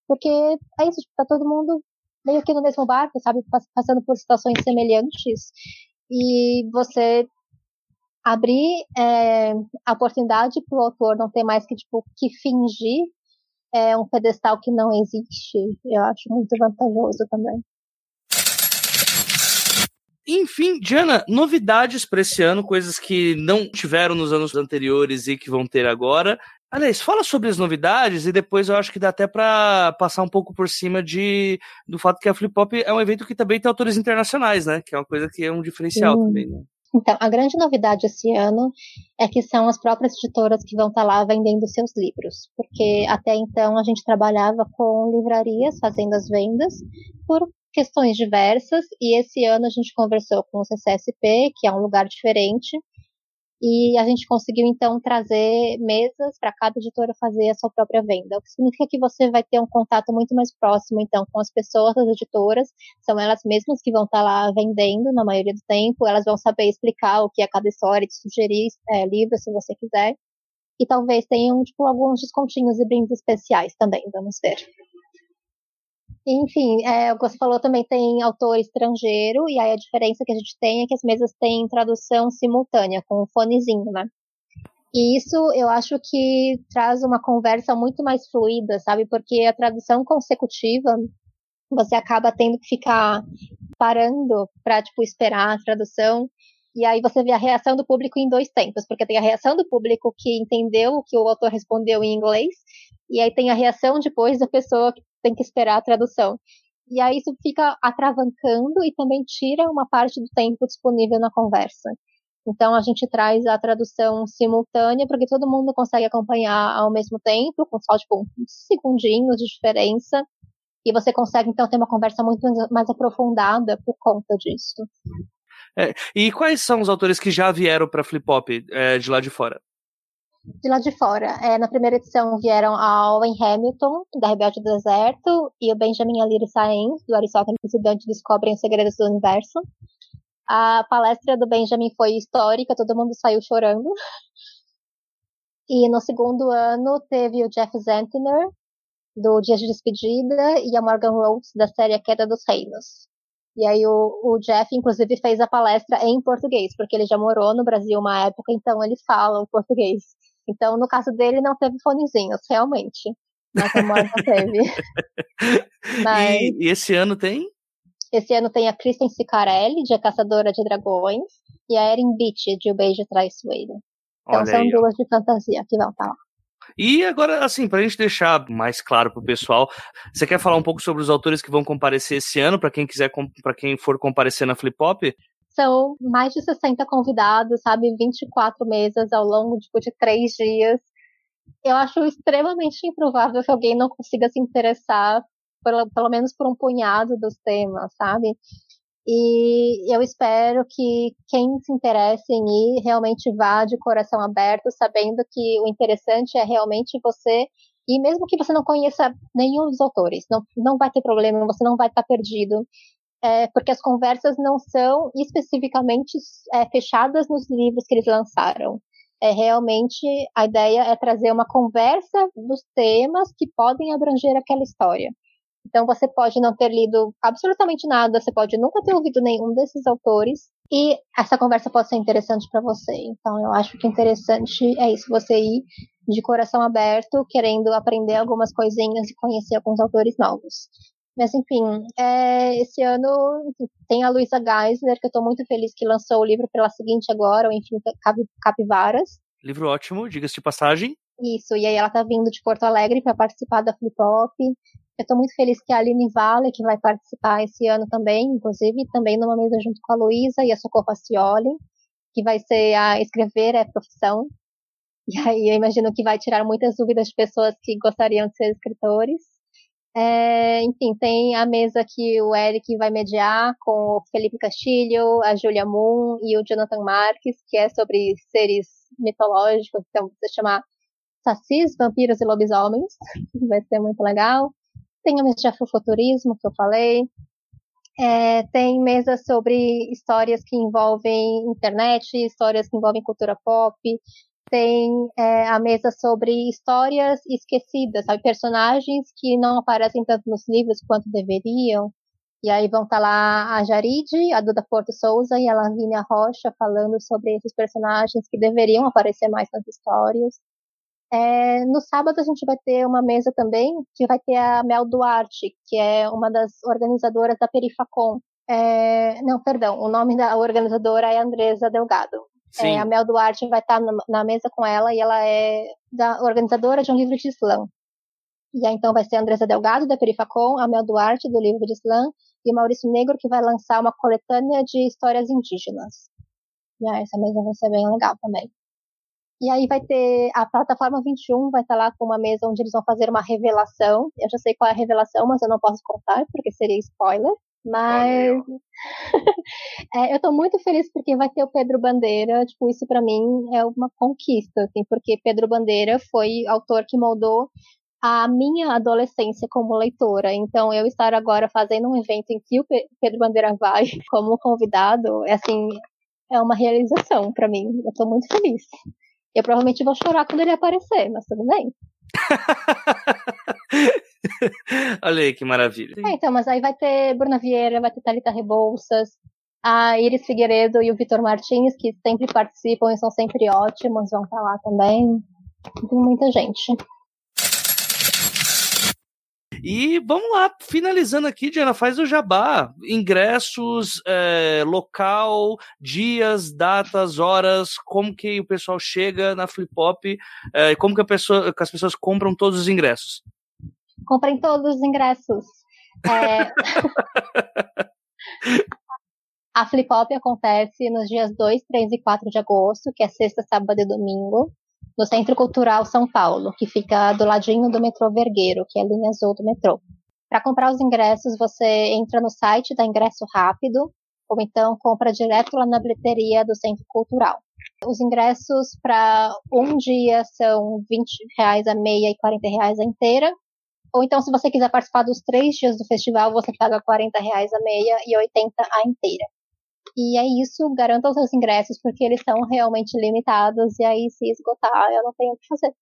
Porque é isso, tá todo mundo meio que no mesmo barco, sabe, passando por situações semelhantes. E você abrir é, a oportunidade para o autor não ter mais que tipo que fingir é um pedestal que não existe, eu acho muito vantajoso também. Enfim, Diana, novidades para esse ano, coisas que não tiveram nos anos anteriores e que vão ter agora. Aliás, fala sobre as novidades e depois eu acho que dá até para passar um pouco por cima de do fato que a Flip Pop é um evento que também tem autores internacionais, né? Que é uma coisa que é um diferencial Sim. também, né? Então, a grande novidade esse ano é que são as próprias editoras que vão estar tá lá vendendo seus livros, porque até então a gente trabalhava com livrarias fazendo as vendas por questões diversas, e esse ano a gente conversou com o CCSP, que é um lugar diferente, e a gente conseguiu então trazer mesas para cada editora fazer a sua própria venda, o que significa que você vai ter um contato muito mais próximo então com as pessoas das editoras, são elas mesmas que vão estar tá lá vendendo na maioria do tempo, elas vão saber explicar o que é cada história, te sugerir é, livros se você quiser, e talvez tenham tipo alguns descontinhos e brindes especiais também, vamos ver. Enfim, é, você falou também tem autor estrangeiro, e aí a diferença que a gente tem é que as mesas têm tradução simultânea, com um fonezinho, né? E isso eu acho que traz uma conversa muito mais fluida, sabe? Porque a tradução consecutiva, você acaba tendo que ficar parando para tipo esperar a tradução e aí você vê a reação do público em dois tempos, porque tem a reação do público que entendeu o que o autor respondeu em inglês, e aí tem a reação depois da pessoa que tem que esperar a tradução. E aí isso fica atravancando e também tira uma parte do tempo disponível na conversa. Então a gente traz a tradução simultânea porque todo mundo consegue acompanhar ao mesmo tempo, com só tipo uns segundinhos de diferença. E você consegue então ter uma conversa muito mais aprofundada por conta disso. É, e quais são os autores que já vieram para Flip Hop é, de lá de fora? De lá de fora. É, na primeira edição vieram a Owen Hamilton, da Rebelde do Deserto, e o Benjamin Aliri Saenz, do Aristóteles e o Dante Descobrem os Segredos do Universo. A palestra do Benjamin foi histórica, todo mundo saiu chorando. E no segundo ano teve o Jeff Zentner, do Dias de Despedida, e a Morgan Rhodes, da série A Queda dos Reinos. E aí o, o, Jeff, inclusive, fez a palestra em português, porque ele já morou no Brasil uma época, então ele fala o português. Então, no caso dele, não teve fonezinhos, realmente. Mas a Morgan teve. Mas... E, e, esse ano tem? Esse ano tem a Kristen Sicarelli, de A Caçadora de Dragões, e a Erin Beach, de O Beijo Traiçoeiro. Então Olha são aí, duas de fantasia que vão estar lá. E agora, assim, pra gente deixar mais claro pro pessoal, você quer falar um pouco sobre os autores que vão comparecer esse ano, para quem quiser, para quem for comparecer na Flip Hop? São mais de 60 convidados, sabe? 24 mesas ao longo tipo, de três dias. Eu acho extremamente improvável que alguém não consiga se interessar, pelo, pelo menos por um punhado dos temas, sabe? E eu espero que quem se interesse em ir realmente vá de coração aberto, sabendo que o interessante é realmente você e mesmo que você não conheça nenhum dos autores, não, não vai ter problema, você não vai estar perdido é, porque as conversas não são especificamente é, fechadas nos livros que eles lançaram. É realmente a ideia é trazer uma conversa dos temas que podem abranger aquela história. Então você pode não ter lido absolutamente nada, você pode nunca ter ouvido nenhum desses autores e essa conversa pode ser interessante para você. Então eu acho que interessante é isso, você ir de coração aberto, querendo aprender algumas coisinhas e conhecer alguns autores novos. Mas enfim, é, esse ano tem a Luísa Geisler, que eu estou muito feliz que lançou o livro pela seguinte agora, o Infinito Capivaras. Livro ótimo, diga-se de passagem. Isso, e aí ela tá vindo de Porto Alegre para participar da Flip Hop. Eu estou muito feliz que a Aline Vale, que vai participar esse ano também, inclusive, também numa mesa junto com a Luísa e a Socorro Facioli, que vai ser a escrever é profissão. E aí eu imagino que vai tirar muitas dúvidas de pessoas que gostariam de ser escritores. É, enfim, tem a mesa que o Eric vai mediar com o Felipe Castilho, a Julia Moon e o Jonathan Marques, que é sobre seres mitológicos, então você chamar sacis, vampiros e lobisomens, vai ser muito legal. Tem a mesa de afrofuturismo, que eu falei. É, tem mesas sobre histórias que envolvem internet, histórias que envolvem cultura pop. Tem é, a mesa sobre histórias esquecidas, sabe? Personagens que não aparecem tanto nos livros quanto deveriam. E aí vão estar tá lá a Jaride, a Duda Porto Souza e a Lavínia Rocha falando sobre esses personagens que deveriam aparecer mais nas histórias. É, no sábado a gente vai ter uma mesa também que vai ter a Mel Duarte, que é uma das organizadoras da Perifacom. É, não, perdão, o nome da organizadora é Andresa Delgado. É, a Mel Duarte vai estar na, mesa com ela e ela é da organizadora de um livro de slam. E aí então vai ser a Andresa Delgado, da Perifacom, a Mel Duarte, do livro de slam, e Maurício Negro, que vai lançar uma coletânea de histórias indígenas. E aí essa mesa vai ser bem legal também. E aí vai ter a plataforma 21 vai estar lá com uma mesa onde eles vão fazer uma revelação. Eu já sei qual é a revelação, mas eu não posso contar porque seria spoiler. Mas é, eu estou muito feliz porque vai ter o Pedro Bandeira. Tipo, isso para mim é uma conquista, assim, porque Pedro Bandeira foi autor que moldou a minha adolescência como leitora. Então, eu estar agora fazendo um evento em que o Pedro Bandeira vai como convidado, é assim, é uma realização para mim. Eu estou muito feliz. Eu provavelmente vou chorar quando ele aparecer, mas tudo bem. Olha aí que maravilha. É, então, mas aí vai ter Bruna Vieira, vai ter Thalita Rebouças, a Iris Figueiredo e o Vitor Martins, que sempre participam e são sempre ótimos, vão estar lá também. Tem muita gente. E vamos lá, finalizando aqui, Diana, faz o jabá. Ingressos, é, local, dias, datas, horas, como que o pessoal chega na Flip Hop, é, como que, pessoa, que, as pessoas compram todos os ingressos. Comprem todos os ingressos. É... A Flip Hop acontece nos dias 2, 3 e 4 de agosto, que é sexta, sábado e domingo no Centro Cultural São Paulo, que fica do ladinho do metrô Vergueiro, que é a linha azul do metrô. Para comprar os ingressos, você entra no site da Ingresso Rápido, ou então compra direto lá na bilheteria do Centro Cultural. Os ingressos para um dia são 20 reais a meia e 40 reais a inteira. Ou então, se você quiser participar dos três dias do festival, você paga 40 reais a meia e 80 a inteira. E é isso, garanta os seus ingressos, porque eles são realmente limitados, e aí se esgotar, eu não tenho o que fazer.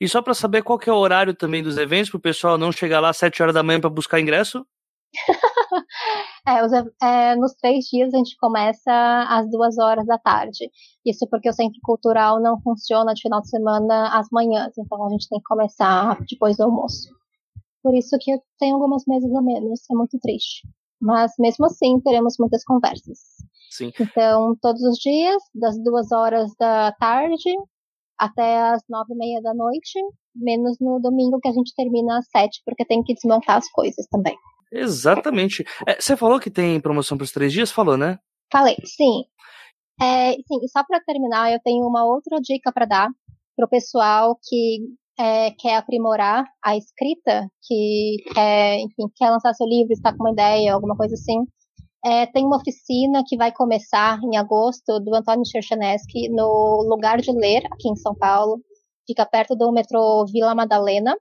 E só para saber qual que é o horário também dos eventos, para o pessoal não chegar lá às 7 horas da manhã para buscar ingresso? é, os, é, nos três dias a gente começa às duas horas da tarde. Isso porque o centro cultural não funciona de final de semana às manhãs, então a gente tem que começar depois do almoço. Por isso que eu tenho algumas meses a menos, é muito triste. Mas mesmo assim teremos muitas conversas. Sim. Então, todos os dias, das duas horas da tarde até as nove e meia da noite, menos no domingo que a gente termina às sete, porque tem que desmontar as coisas também. Exatamente. É, você falou que tem promoção para os três dias? Falou, né? Falei, sim. É, sim, e só para terminar, eu tenho uma outra dica para dar para o pessoal que é, quer aprimorar a escrita, que quer, enfim, quer lançar seu livro, está com uma ideia, alguma coisa assim. É, tem uma oficina que vai começar em agosto do Antônio Cherchanesky no Lugar de Ler, aqui em São Paulo. Fica perto do metrô Vila Madalena.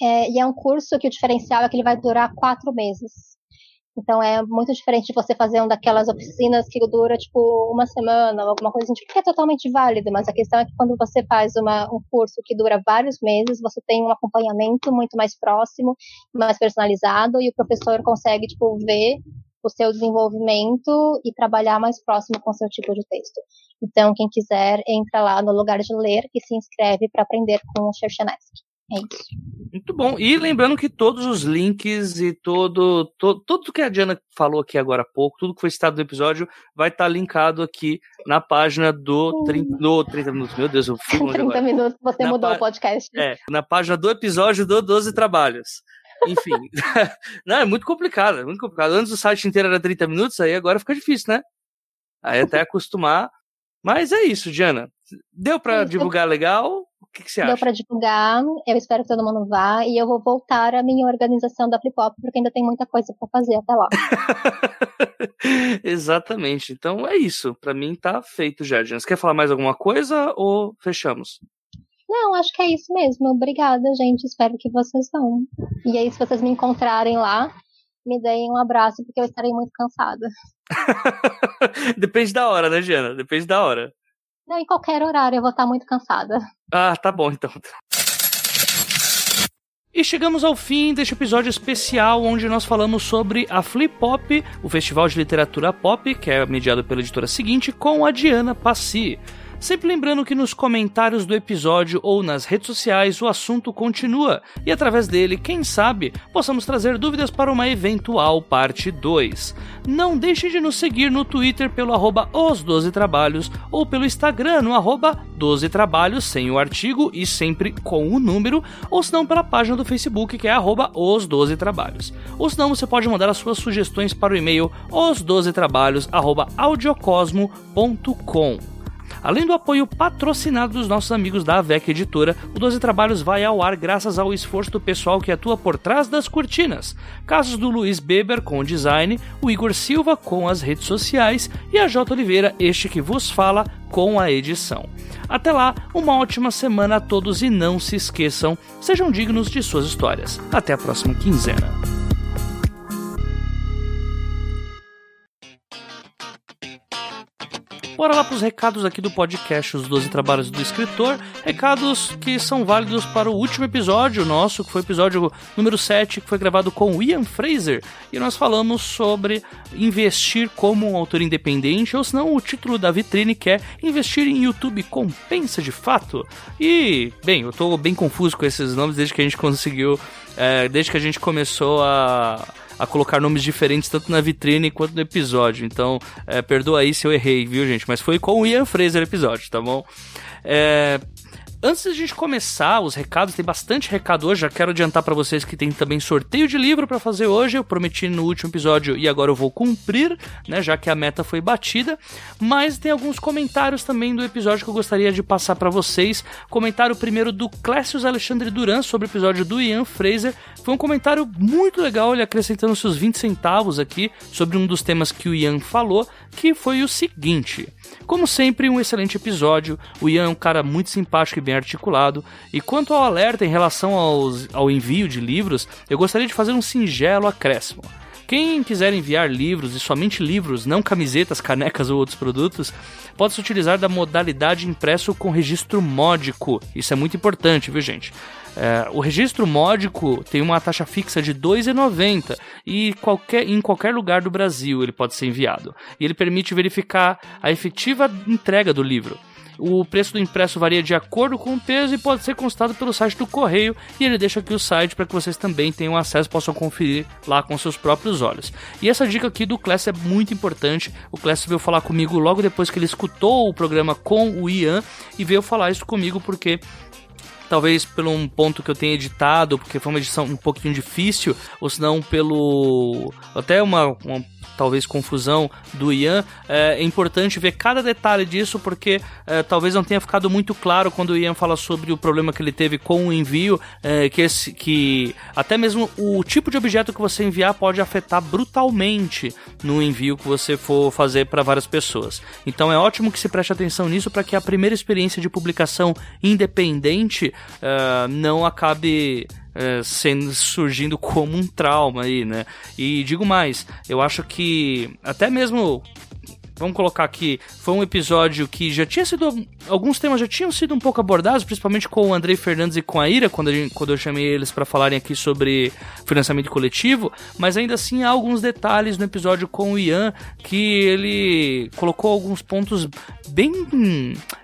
É, e é um curso que o diferencial é que ele vai durar quatro meses. Então é muito diferente de você fazer uma daquelas oficinas que dura tipo uma semana ou alguma coisa assim, tipo, que é totalmente válido, mas a questão é que quando você faz uma, um curso que dura vários meses, você tem um acompanhamento muito mais próximo, mais personalizado e o professor consegue tipo ver o seu desenvolvimento e trabalhar mais próximo com o seu tipo de texto. Então, quem quiser, entra lá no lugar de ler e se inscreve para aprender com o Cherchanesky. É isso. Muito bom. E lembrando que todos os links e todo, todo tudo que a Diana falou aqui agora há pouco, tudo que foi citado no episódio, vai estar tá linkado aqui na página do 30, do 30 minutos. Meu Deus, eu fui 30 agora. minutos, você na mudou o podcast. É, na página do episódio do 12 Trabalhos. Enfim. não, é muito complicado, é muito complicado. Antes o site inteiro era 30 minutos, aí agora fica difícil, né? Aí até acostumar. Mas é isso, Diana. Deu para divulgar legal? O que, que você Deu acha? Deu para divulgar, eu espero que todo mundo vá. E eu vou voltar à minha organização da Flipop, porque ainda tem muita coisa para fazer até lá. Exatamente. Então é isso. Para mim tá feito Diana. Você quer falar mais alguma coisa ou fechamos? Não, acho que é isso mesmo. Obrigada, gente. Espero que vocês vão. E aí, se vocês me encontrarem lá, me deem um abraço, porque eu estarei muito cansada. Depende da hora, né, Giana? Depende da hora. Não, em qualquer horário eu vou estar muito cansada. Ah, tá bom então. E chegamos ao fim deste episódio especial onde nós falamos sobre a Flip Pop, o festival de literatura pop, que é mediado pela editora seguinte, com a Diana Passi. Sempre lembrando que nos comentários do episódio ou nas redes sociais o assunto continua e através dele, quem sabe, possamos trazer dúvidas para uma eventual parte 2. Não deixe de nos seguir no Twitter pelo arroba os 12 trabalhos ou pelo Instagram no arroba 12 trabalhos sem o artigo e sempre com o número, ou se não pela página do Facebook que é arroba os 12 trabalhos. Ou se não, você pode mandar as suas sugestões para o e-mail os 12 trabalhos arroba audiocosmo.com. Além do apoio patrocinado dos nossos amigos da AVEC Editora, o 12 Trabalhos vai ao ar graças ao esforço do pessoal que atua por trás das cortinas. Casos do Luiz Beber com o design, o Igor Silva com as redes sociais e a J. Oliveira, este que vos fala, com a edição. Até lá, uma ótima semana a todos e não se esqueçam, sejam dignos de suas histórias. Até a próxima quinzena. Bora lá para os recados aqui do podcast Os 12 Trabalhos do Escritor. Recados que são válidos para o último episódio nosso, que foi o episódio número 7, que foi gravado com Ian Fraser. E nós falamos sobre investir como um autor independente, ou se não, o título da vitrine que é Investir em YouTube compensa de fato? E, bem, eu estou bem confuso com esses nomes desde que a gente conseguiu, é, desde que a gente começou a a colocar nomes diferentes tanto na vitrine quanto no episódio. Então, é, perdoa aí se eu errei, viu, gente? Mas foi com o Ian Fraser episódio, tá bom? É, Antes de a gente começar os recados, tem bastante recado hoje. Já quero adiantar para vocês que tem também sorteio de livro para fazer hoje. Eu prometi no último episódio e agora eu vou cumprir, né? Já que a meta foi batida. Mas tem alguns comentários também do episódio que eu gostaria de passar para vocês. Comentário primeiro do Clécius Alexandre Duran sobre o episódio do Ian Fraser. Foi um comentário muito legal, ele acrescentando seus 20 centavos aqui sobre um dos temas que o Ian falou, que foi o seguinte. Como sempre, um excelente episódio. O Ian é um cara muito simpático e bem articulado. E quanto ao alerta em relação aos, ao envio de livros, eu gostaria de fazer um singelo acréscimo. Quem quiser enviar livros e somente livros, não camisetas, canecas ou outros produtos, pode se utilizar da modalidade impresso com registro módico. Isso é muito importante, viu, gente? É, o registro módico tem uma taxa fixa de R$ 2,90 e qualquer, em qualquer lugar do Brasil ele pode ser enviado. E ele permite verificar a efetiva entrega do livro. O preço do impresso varia de acordo com o peso e pode ser consultado pelo site do correio. E ele deixa aqui o site para que vocês também tenham acesso, possam conferir lá com seus próprios olhos. E essa dica aqui do Class é muito importante. O Class veio falar comigo logo depois que ele escutou o programa com o Ian e veio falar isso comigo porque talvez pelo um ponto que eu tenha editado, porque foi uma edição um pouquinho difícil, ou se não pelo até uma, uma talvez confusão do Ian, é, é, importante ver cada detalhe disso, porque é, talvez não tenha ficado muito claro quando o Ian fala sobre o problema que ele teve com o envio, é, que, esse, que até mesmo o tipo de objeto que você enviar pode afetar brutalmente no envio que você for fazer para várias pessoas. Então é ótimo que se preste atenção nisso para que a primeira experiência de publicação independente uh, não acabe é, sendo, surgindo como um trauma aí, né? E digo mais, eu acho que até mesmo vamos colocar aqui, foi um episódio que já tinha sido. Alguns temas já tinham sido um pouco abordados, principalmente com o Andrei Fernandes e com a Ira, quando, gente, quando eu chamei eles para falarem aqui sobre financiamento coletivo, mas ainda assim há alguns detalhes no episódio com o Ian que ele colocou alguns pontos bem.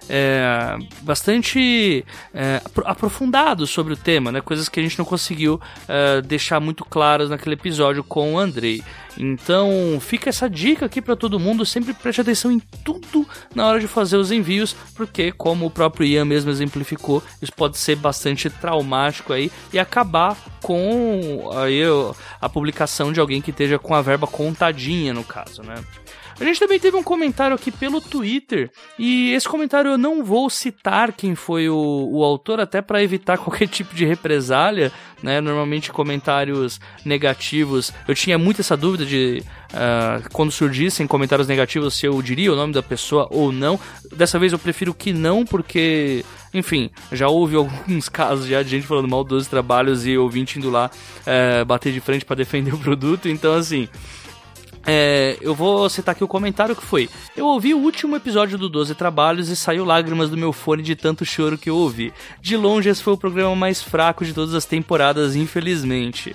É, bastante é, aprofundados sobre o tema, né? Coisas que a gente não conseguiu é, deixar muito claras naquele episódio com o Andrei. Então fica essa dica aqui para todo mundo, sempre preste atenção em tudo na hora de fazer os envios, porque como o próprio Ian mesmo exemplificou, isso pode ser bastante traumático aí e acabar com aí, a publicação de alguém que esteja com a verba contadinha no caso, né? A gente também teve um comentário aqui pelo Twitter, e esse comentário eu não vou citar quem foi o, o autor, até para evitar qualquer tipo de represália, né? Normalmente comentários negativos, eu tinha muito essa dúvida de uh, quando surgissem comentários negativos se eu diria o nome da pessoa ou não. Dessa vez eu prefiro que não, porque enfim, já houve alguns casos já de gente falando mal dos trabalhos e ouvinte indo lá é, bater de frente para defender o produto. Então, assim, é, eu vou citar aqui o comentário que foi: Eu ouvi o último episódio do 12 Trabalhos e saiu lágrimas do meu fone de tanto choro que eu ouvi. De longe, esse foi o programa mais fraco de todas as temporadas, infelizmente.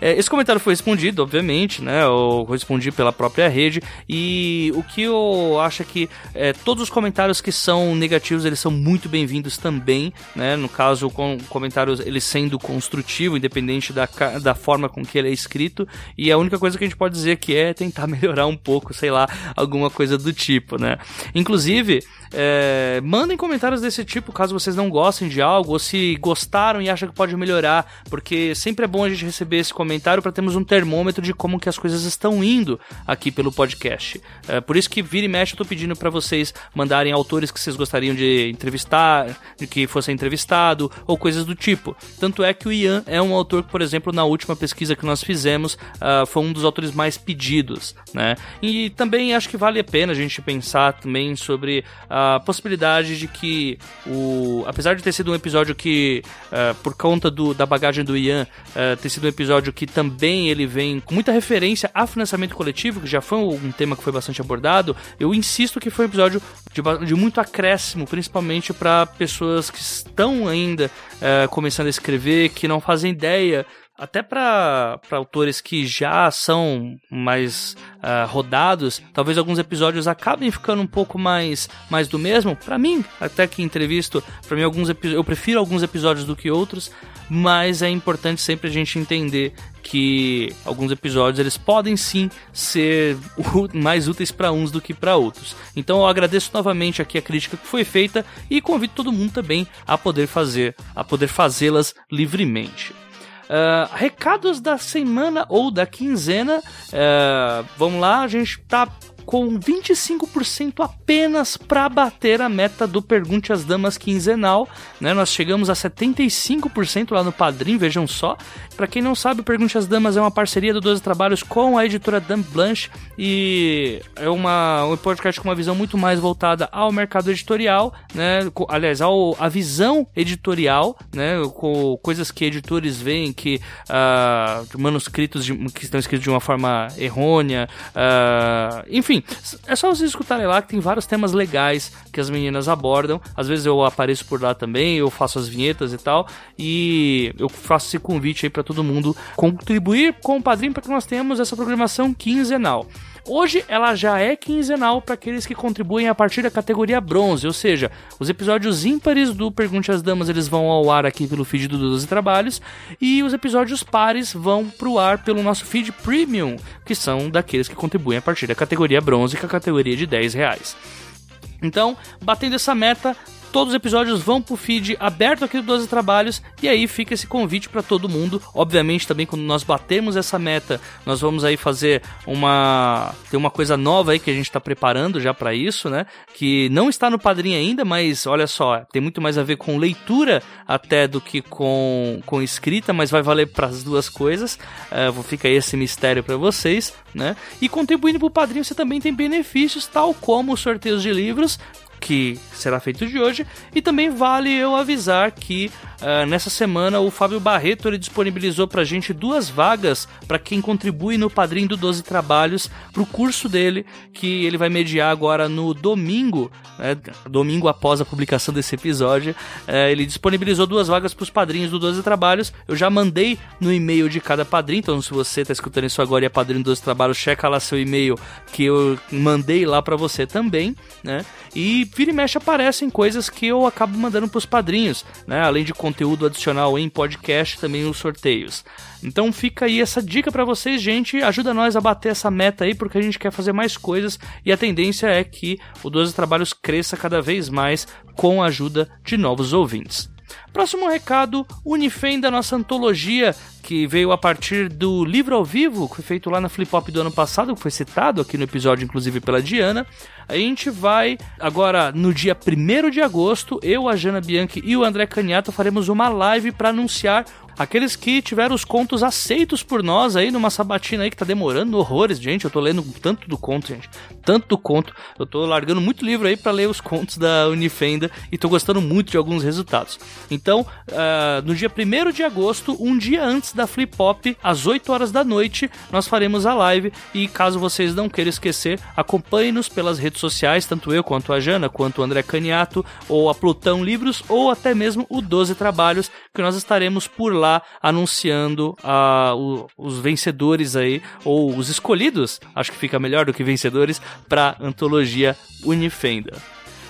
É, esse comentário foi respondido, obviamente, né? Eu respondi pela própria rede. E o que eu acho é que é, todos os comentários que são negativos, eles são muito bem-vindos também, né? No caso, com comentários ele sendo construtivo, independente da, da forma com que ele é escrito. E a única coisa que a gente pode dizer que é tentar melhorar um pouco, sei lá, alguma coisa do tipo, né? Inclusive, é, mandem comentários desse tipo caso vocês não gostem de algo ou se gostaram e acham que pode melhorar, porque sempre é bom a gente receber esse comentário para termos um termômetro de como que as coisas estão indo aqui pelo podcast. É, por isso que vira e mexe eu tô pedindo para vocês mandarem autores que vocês gostariam de entrevistar, de que fossem entrevistado ou coisas do tipo. Tanto é que o Ian é um autor que, por exemplo, na última pesquisa que nós fizemos, uh, foi um dos autores mais pedidos, né? E também acho que vale a pena a gente pensar também sobre a possibilidade de que o apesar de ter sido um episódio que uh, por conta do, da bagagem do Ian uh, ter sido um episódio que também ele vem com muita referência a financiamento coletivo que já foi um tema que foi bastante abordado eu insisto que foi um episódio de, de muito acréscimo principalmente para pessoas que estão ainda uh, começando a escrever que não fazem ideia até para autores que já são mais uh, rodados, talvez alguns episódios acabem ficando um pouco mais, mais do mesmo. Para mim, até que entrevisto, para mim alguns eu prefiro alguns episódios do que outros, mas é importante sempre a gente entender que alguns episódios eles podem sim ser mais úteis para uns do que para outros. Então eu agradeço novamente aqui a crítica que foi feita e convido todo mundo também a poder fazer, a poder fazê-las livremente. Uh, recados da semana ou da quinzena. Uh, vamos lá, a gente tá com 25% apenas para bater a meta do Pergunte às Damas quinzenal. Né? Nós chegamos a 75% lá no Padrim, vejam só. Para quem não sabe, o Pergunte às Damas é uma parceria do 12 Trabalhos com a editora Dame Blanche e é uma, um podcast com uma visão muito mais voltada ao mercado editorial, né? aliás, ao, a visão editorial, né? com coisas que editores veem, que uh, manuscritos de, que estão escritos de uma forma errônea, uh, enfim enfim, é só vocês escutarem lá que tem vários temas legais que as meninas abordam. Às vezes eu apareço por lá também, eu faço as vinhetas e tal. E eu faço esse convite aí para todo mundo contribuir com o padrinho para que nós tenhamos essa programação quinzenal. Hoje ela já é quinzenal para aqueles que contribuem a partir da categoria bronze, ou seja, os episódios ímpares do Pergunte às Damas eles vão ao ar aqui pelo feed do 12 Trabalhos e os episódios pares vão pro ar pelo nosso feed premium, que são daqueles que contribuem a partir da categoria bronze, que é a categoria de 10 reais. Então, batendo essa meta, Todos os episódios vão pro feed aberto aqui do 12 Trabalhos e aí fica esse convite para todo mundo. Obviamente também quando nós batermos essa meta, nós vamos aí fazer uma tem uma coisa nova aí que a gente está preparando já para isso, né? Que não está no padrinho ainda, mas olha só, tem muito mais a ver com leitura até do que com, com escrita, mas vai valer para as duas coisas. Uh, fica aí esse mistério para vocês, né? E contribuindo pro padrinho você também tem benefícios, tal como os sorteios de livros, que será feito de hoje. E também vale eu avisar que uh, nessa semana o Fábio Barreto ele disponibilizou pra gente duas vagas para quem contribui no Padrinho do 12 Trabalhos pro curso dele, que ele vai mediar agora no domingo, né, domingo após a publicação desse episódio. Uh, ele disponibilizou duas vagas pros padrinhos do 12 Trabalhos. Eu já mandei no e-mail de cada padrinho, então se você tá escutando isso agora e é padrinho do 12 Trabalhos, checa lá seu e-mail que eu mandei lá para você também, né? E vira e mexe aparecem coisas que eu acabo mandando pros padrinhos, né? Além de conteúdo adicional em podcast, também os sorteios. Então fica aí essa dica para vocês, gente. Ajuda nós a bater essa meta aí, porque a gente quer fazer mais coisas e a tendência é que o 12 Trabalhos cresça cada vez mais com a ajuda de novos ouvintes. Próximo recado, Unifem da nossa antologia, que veio a partir do livro ao vivo, que foi feito lá na Flip Hop do ano passado, que foi citado aqui no episódio, inclusive pela Diana. A gente vai, agora no dia 1 de agosto, eu, a Jana Bianchi e o André Caniato faremos uma live para anunciar aqueles que tiveram os contos aceitos por nós aí numa sabatina aí que tá demorando horrores, gente. Eu tô lendo tanto do conto, gente. Tanto do conto. Eu tô largando muito livro aí para ler os contos da Unifenda e tô gostando muito de alguns resultados. Então, uh, no dia 1 de agosto, um dia antes da Flip Pop, às 8 horas da noite, nós faremos a live e caso vocês não queiram esquecer, acompanhe-nos pelas redes sociais, tanto eu quanto a Jana, quanto o André Caniato, ou a Plutão Livros, ou até mesmo o 12 Trabalhos, que nós estaremos por lá anunciando uh, o, os vencedores aí, ou os escolhidos, acho que fica melhor do que vencedores, para antologia Unifenda.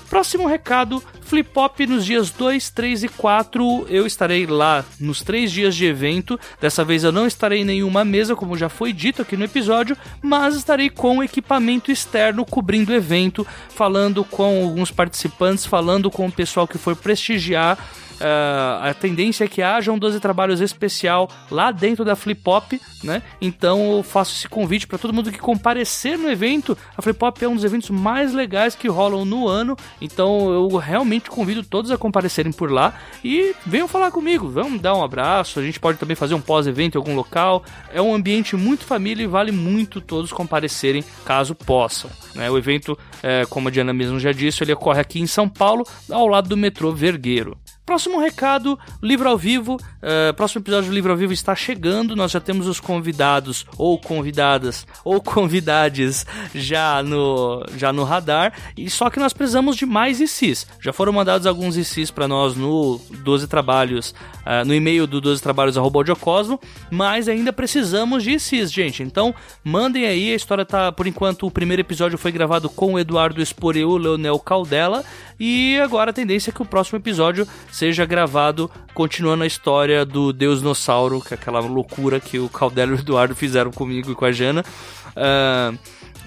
Próximo recado, Flip Pop nos dias 2, 3 e 4. Eu estarei lá nos três dias de evento. Dessa vez eu não estarei em nenhuma mesa, como já foi dito aqui no episódio, mas estarei com equipamento externo cobrindo o evento, falando com alguns participantes, falando com o pessoal que for prestigiar Uh, a tendência é que haja um 12 trabalhos especial lá dentro da Flip Pop, né? Então eu faço esse convite para todo mundo que comparecer no evento. A Flip Pop é um dos eventos mais legais que rolam no ano, então eu realmente convido todos a comparecerem por lá e venham falar comigo, vamos dar um abraço. A gente pode também fazer um pós-evento em algum local. É um ambiente muito família e vale muito todos comparecerem caso possam. Né? O evento, é, como a Diana mesmo já disse, ele ocorre aqui em São Paulo, ao lado do metrô Vergueiro. Próximo recado, livro ao vivo. Uh, próximo episódio do livro ao vivo está chegando. Nós já temos os convidados ou convidadas ou convidades já no já no radar. E só que nós precisamos de mais ICs. Já foram mandados alguns ICs para nós no 12 trabalhos, uh, no e-mail do 12 trabalhos Cosmo, mas ainda precisamos de ICs, gente. Então mandem aí. A história tá por enquanto o primeiro episódio foi gravado com o Eduardo Esporeu, Leonel Caldela e agora a tendência é que o próximo episódio seja gravado continuando a história do Deus Nossauro, que é aquela loucura que o Caldelo e o Eduardo fizeram comigo e com a Jana. Uh,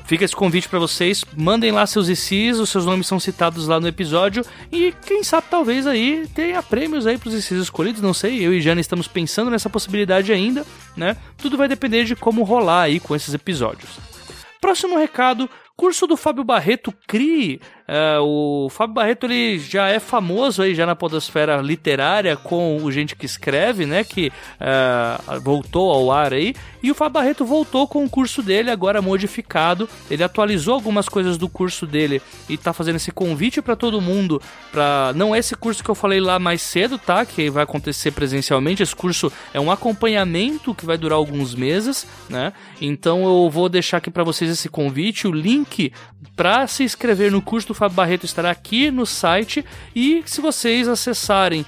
Fica esse convite para vocês, mandem lá seus ICs, os seus nomes são citados lá no episódio e quem sabe talvez aí tenha prêmios aí pros ICs escolhidos, não sei, eu e Jana estamos pensando nessa possibilidade ainda, né? Tudo vai depender de como rolar aí com esses episódios. Próximo recado, curso do Fábio Barreto CRI é, o Fábio Barreto ele já é famoso aí já na podosfera literária com o Gente que Escreve, né? Que é, voltou ao ar aí. E o Fábio Barreto voltou com o curso dele agora modificado. Ele atualizou algumas coisas do curso dele e tá fazendo esse convite para todo mundo. Para não é esse curso que eu falei lá mais cedo, tá? Que vai acontecer presencialmente. Esse curso é um acompanhamento que vai durar alguns meses, né? Então eu vou deixar aqui para vocês esse convite, o link para se inscrever no curso Fábio Barreto estará aqui no site. E se vocês acessarem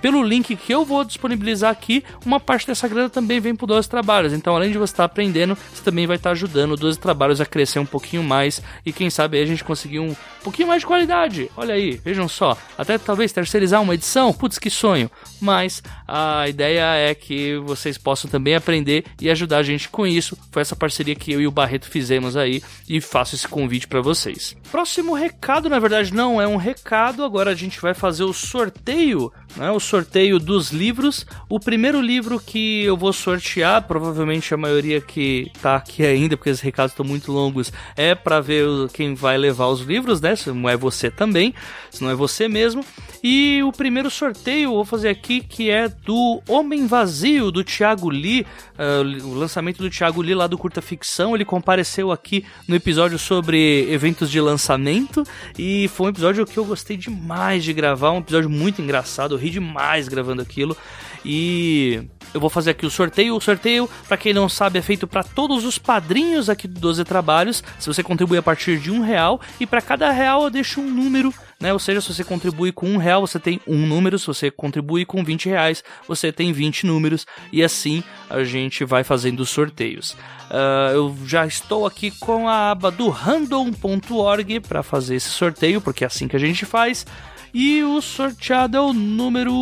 pelo link que eu vou disponibilizar aqui, uma parte dessa grana também vem para 12 trabalhos. Então, além de você estar aprendendo, você também vai estar ajudando o 12 trabalhos a crescer um pouquinho mais e quem sabe a gente conseguir um pouquinho mais de qualidade. Olha aí, vejam só. Até talvez terceirizar uma edição, putz, que sonho. Mas a ideia é que vocês possam também aprender e ajudar a gente com isso. Foi essa parceria que eu e o Barreto fizemos aí e faço esse convite para vocês. Próximo recado, na verdade, não é um recado, agora a gente vai fazer o sorteio né, o sorteio dos livros. O primeiro livro que eu vou sortear, provavelmente a maioria que tá aqui ainda, porque os recados estão muito longos, é para ver quem vai levar os livros, né? Se não é você também, se não é você mesmo. E o primeiro sorteio eu vou fazer aqui que é do Homem Vazio, do Thiago Lee, uh, o lançamento do Thiago Lee lá do Curta Ficção. Ele compareceu aqui no episódio sobre eventos de lançamento e foi um episódio que eu gostei demais de gravar, um episódio muito engraçado ri demais gravando aquilo. E eu vou fazer aqui o sorteio. O sorteio, para quem não sabe, é feito para todos os padrinhos aqui do 12 Trabalhos. Se você contribui a partir de um real, e para cada real eu deixo um número né? Ou seja, se você contribui com um real, você tem um número. Se você contribui com 20 reais, você tem 20 números. E assim a gente vai fazendo os sorteios. Uh, eu já estou aqui com a aba do random.org para fazer esse sorteio, porque é assim que a gente faz. E o sorteado é o número.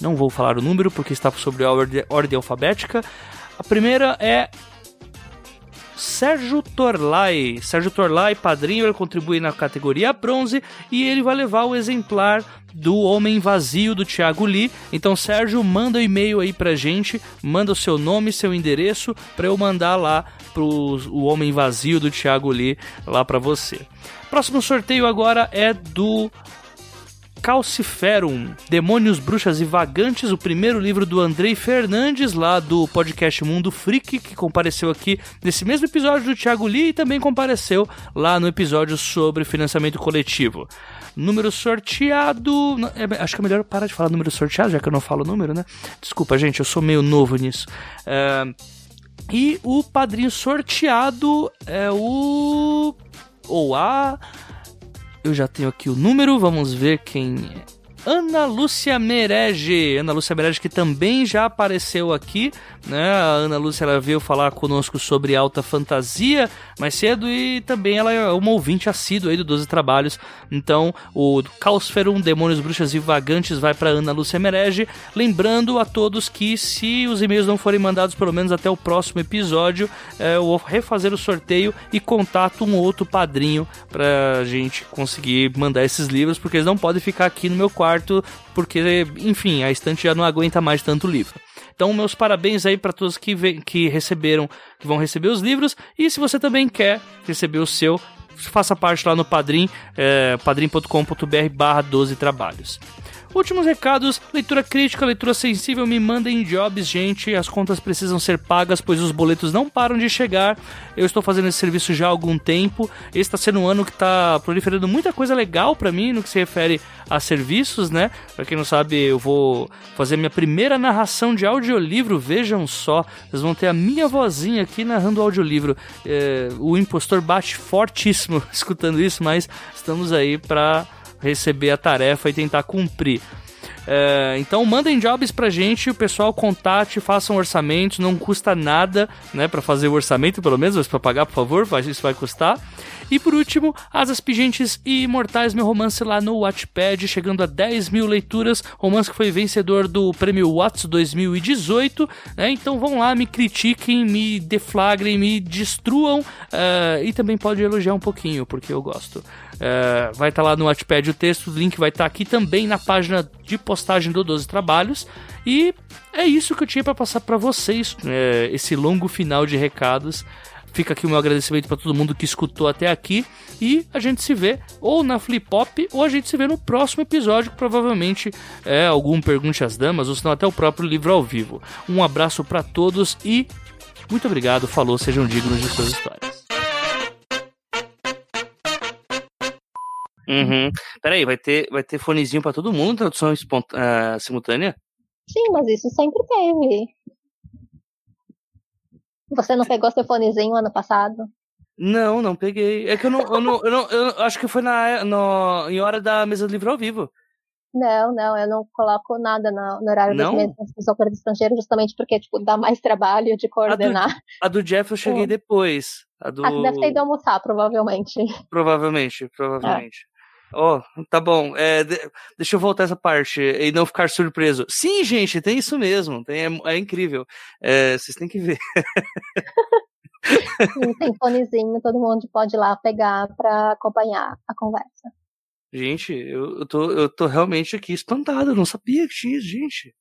Não vou falar o número porque está sobre a ordem, alfabética. A primeira é Sérgio Torlai. Sérgio Torlai, padrinho, ele contribui na categoria bronze e ele vai levar o exemplar do Homem Vazio do Thiago Lee. Então, Sérgio, manda um e-mail aí pra gente, manda o seu nome, seu endereço para eu mandar lá pro o Homem Vazio do Thiago Lee lá para você. Próximo sorteio agora é do Calciferum, Demônios, Bruxas e Vagantes, o primeiro livro do Andrei Fernandes, lá do podcast Mundo Freak, que compareceu aqui nesse mesmo episódio do Thiago Lee e também compareceu lá no episódio sobre financiamento coletivo. Número sorteado. É, acho que é melhor parar de falar número sorteado, já que eu não falo número, né? Desculpa, gente, eu sou meio novo nisso. É, e o padrinho sorteado é o. Ou a. Eu já tenho aqui o número, vamos ver quem é. Ana Lúcia Merege. Ana Lúcia Merege que também já apareceu aqui, né? A Ana Lúcia ela veio falar conosco sobre alta fantasia mais cedo e também ela é uma ouvinte assídua aí do 12 Trabalhos. Então, o Caosferum, Demônios, Bruxas e Vagantes vai para Ana Lúcia Merege. Lembrando a todos que se os e-mails não forem mandados pelo menos até o próximo episódio, é, eu vou refazer o sorteio e contato um outro padrinho pra gente conseguir mandar esses livros, porque eles não podem ficar aqui no meu quarto, porque, enfim, a estante já não aguenta mais tanto livro. Então, meus parabéns aí para todos que, que receberam, que vão receber os livros. E se você também quer receber o seu, faça parte lá no Padrim, é, padrim.com.br barra 12 trabalhos. Últimos recados, leitura crítica, leitura sensível, me mandem jobs, gente. As contas precisam ser pagas, pois os boletos não param de chegar. Eu estou fazendo esse serviço já há algum tempo. Esse está sendo um ano que está proliferando muita coisa legal para mim no que se refere a serviços, né? Para quem não sabe, eu vou fazer minha primeira narração de audiolivro. Vejam só, vocês vão ter a minha vozinha aqui narrando o audiolivro. É, o impostor bate fortíssimo escutando isso, mas estamos aí para receber a tarefa e tentar cumprir. É, então mandem jobs pra gente, o pessoal contate, façam orçamentos, não custa nada, né, para fazer o orçamento, pelo menos, mas pra pagar, por favor, isso vai custar. E por último, Asas Pigentes e Imortais, meu romance lá no Wattpad, chegando a 10 mil leituras, romance que foi vencedor do prêmio Watts 2018, né, então vão lá, me critiquem, me deflagrem, me destruam, uh, e também pode elogiar um pouquinho, porque eu gosto. É, vai estar tá lá no Wattpad o texto, o link vai estar tá aqui também na página de postagem do 12 Trabalhos. E é isso que eu tinha para passar para vocês, é, esse longo final de recados. Fica aqui o meu agradecimento para todo mundo que escutou até aqui. E a gente se vê ou na Flip Pop ou a gente se vê no próximo episódio, que provavelmente é algum Pergunte às Damas, ou senão até o próprio livro ao vivo. Um abraço para todos e muito obrigado. Falou, sejam dignos de suas histórias. Uhum. Peraí, vai ter, vai ter fonezinho pra todo mundo, tradução uh, simultânea? Sim, mas isso sempre teve. Você não pegou seu fonezinho ano passado? Não, não peguei. É que eu não. Eu, não, eu, não, eu acho que foi na, no, em hora da mesa do livro ao vivo. Não, não, eu não coloco nada no, no horário não? das mesas dos autores estrangeiros, justamente porque, tipo, dá mais trabalho de coordenar. A do, a do Jeff eu cheguei depois. A do... Ah, deve ter ido almoçar, provavelmente. Provavelmente, provavelmente. É. Ó, oh, tá bom. É, de, deixa eu voltar essa parte e não ficar surpreso. Sim, gente, tem isso mesmo. Tem, é, é incrível. É, vocês têm que ver. Tem fonezinho, todo mundo pode ir lá pegar para acompanhar a conversa. Gente, eu, eu, tô, eu tô realmente aqui espantado. Eu não sabia que tinha isso, gente.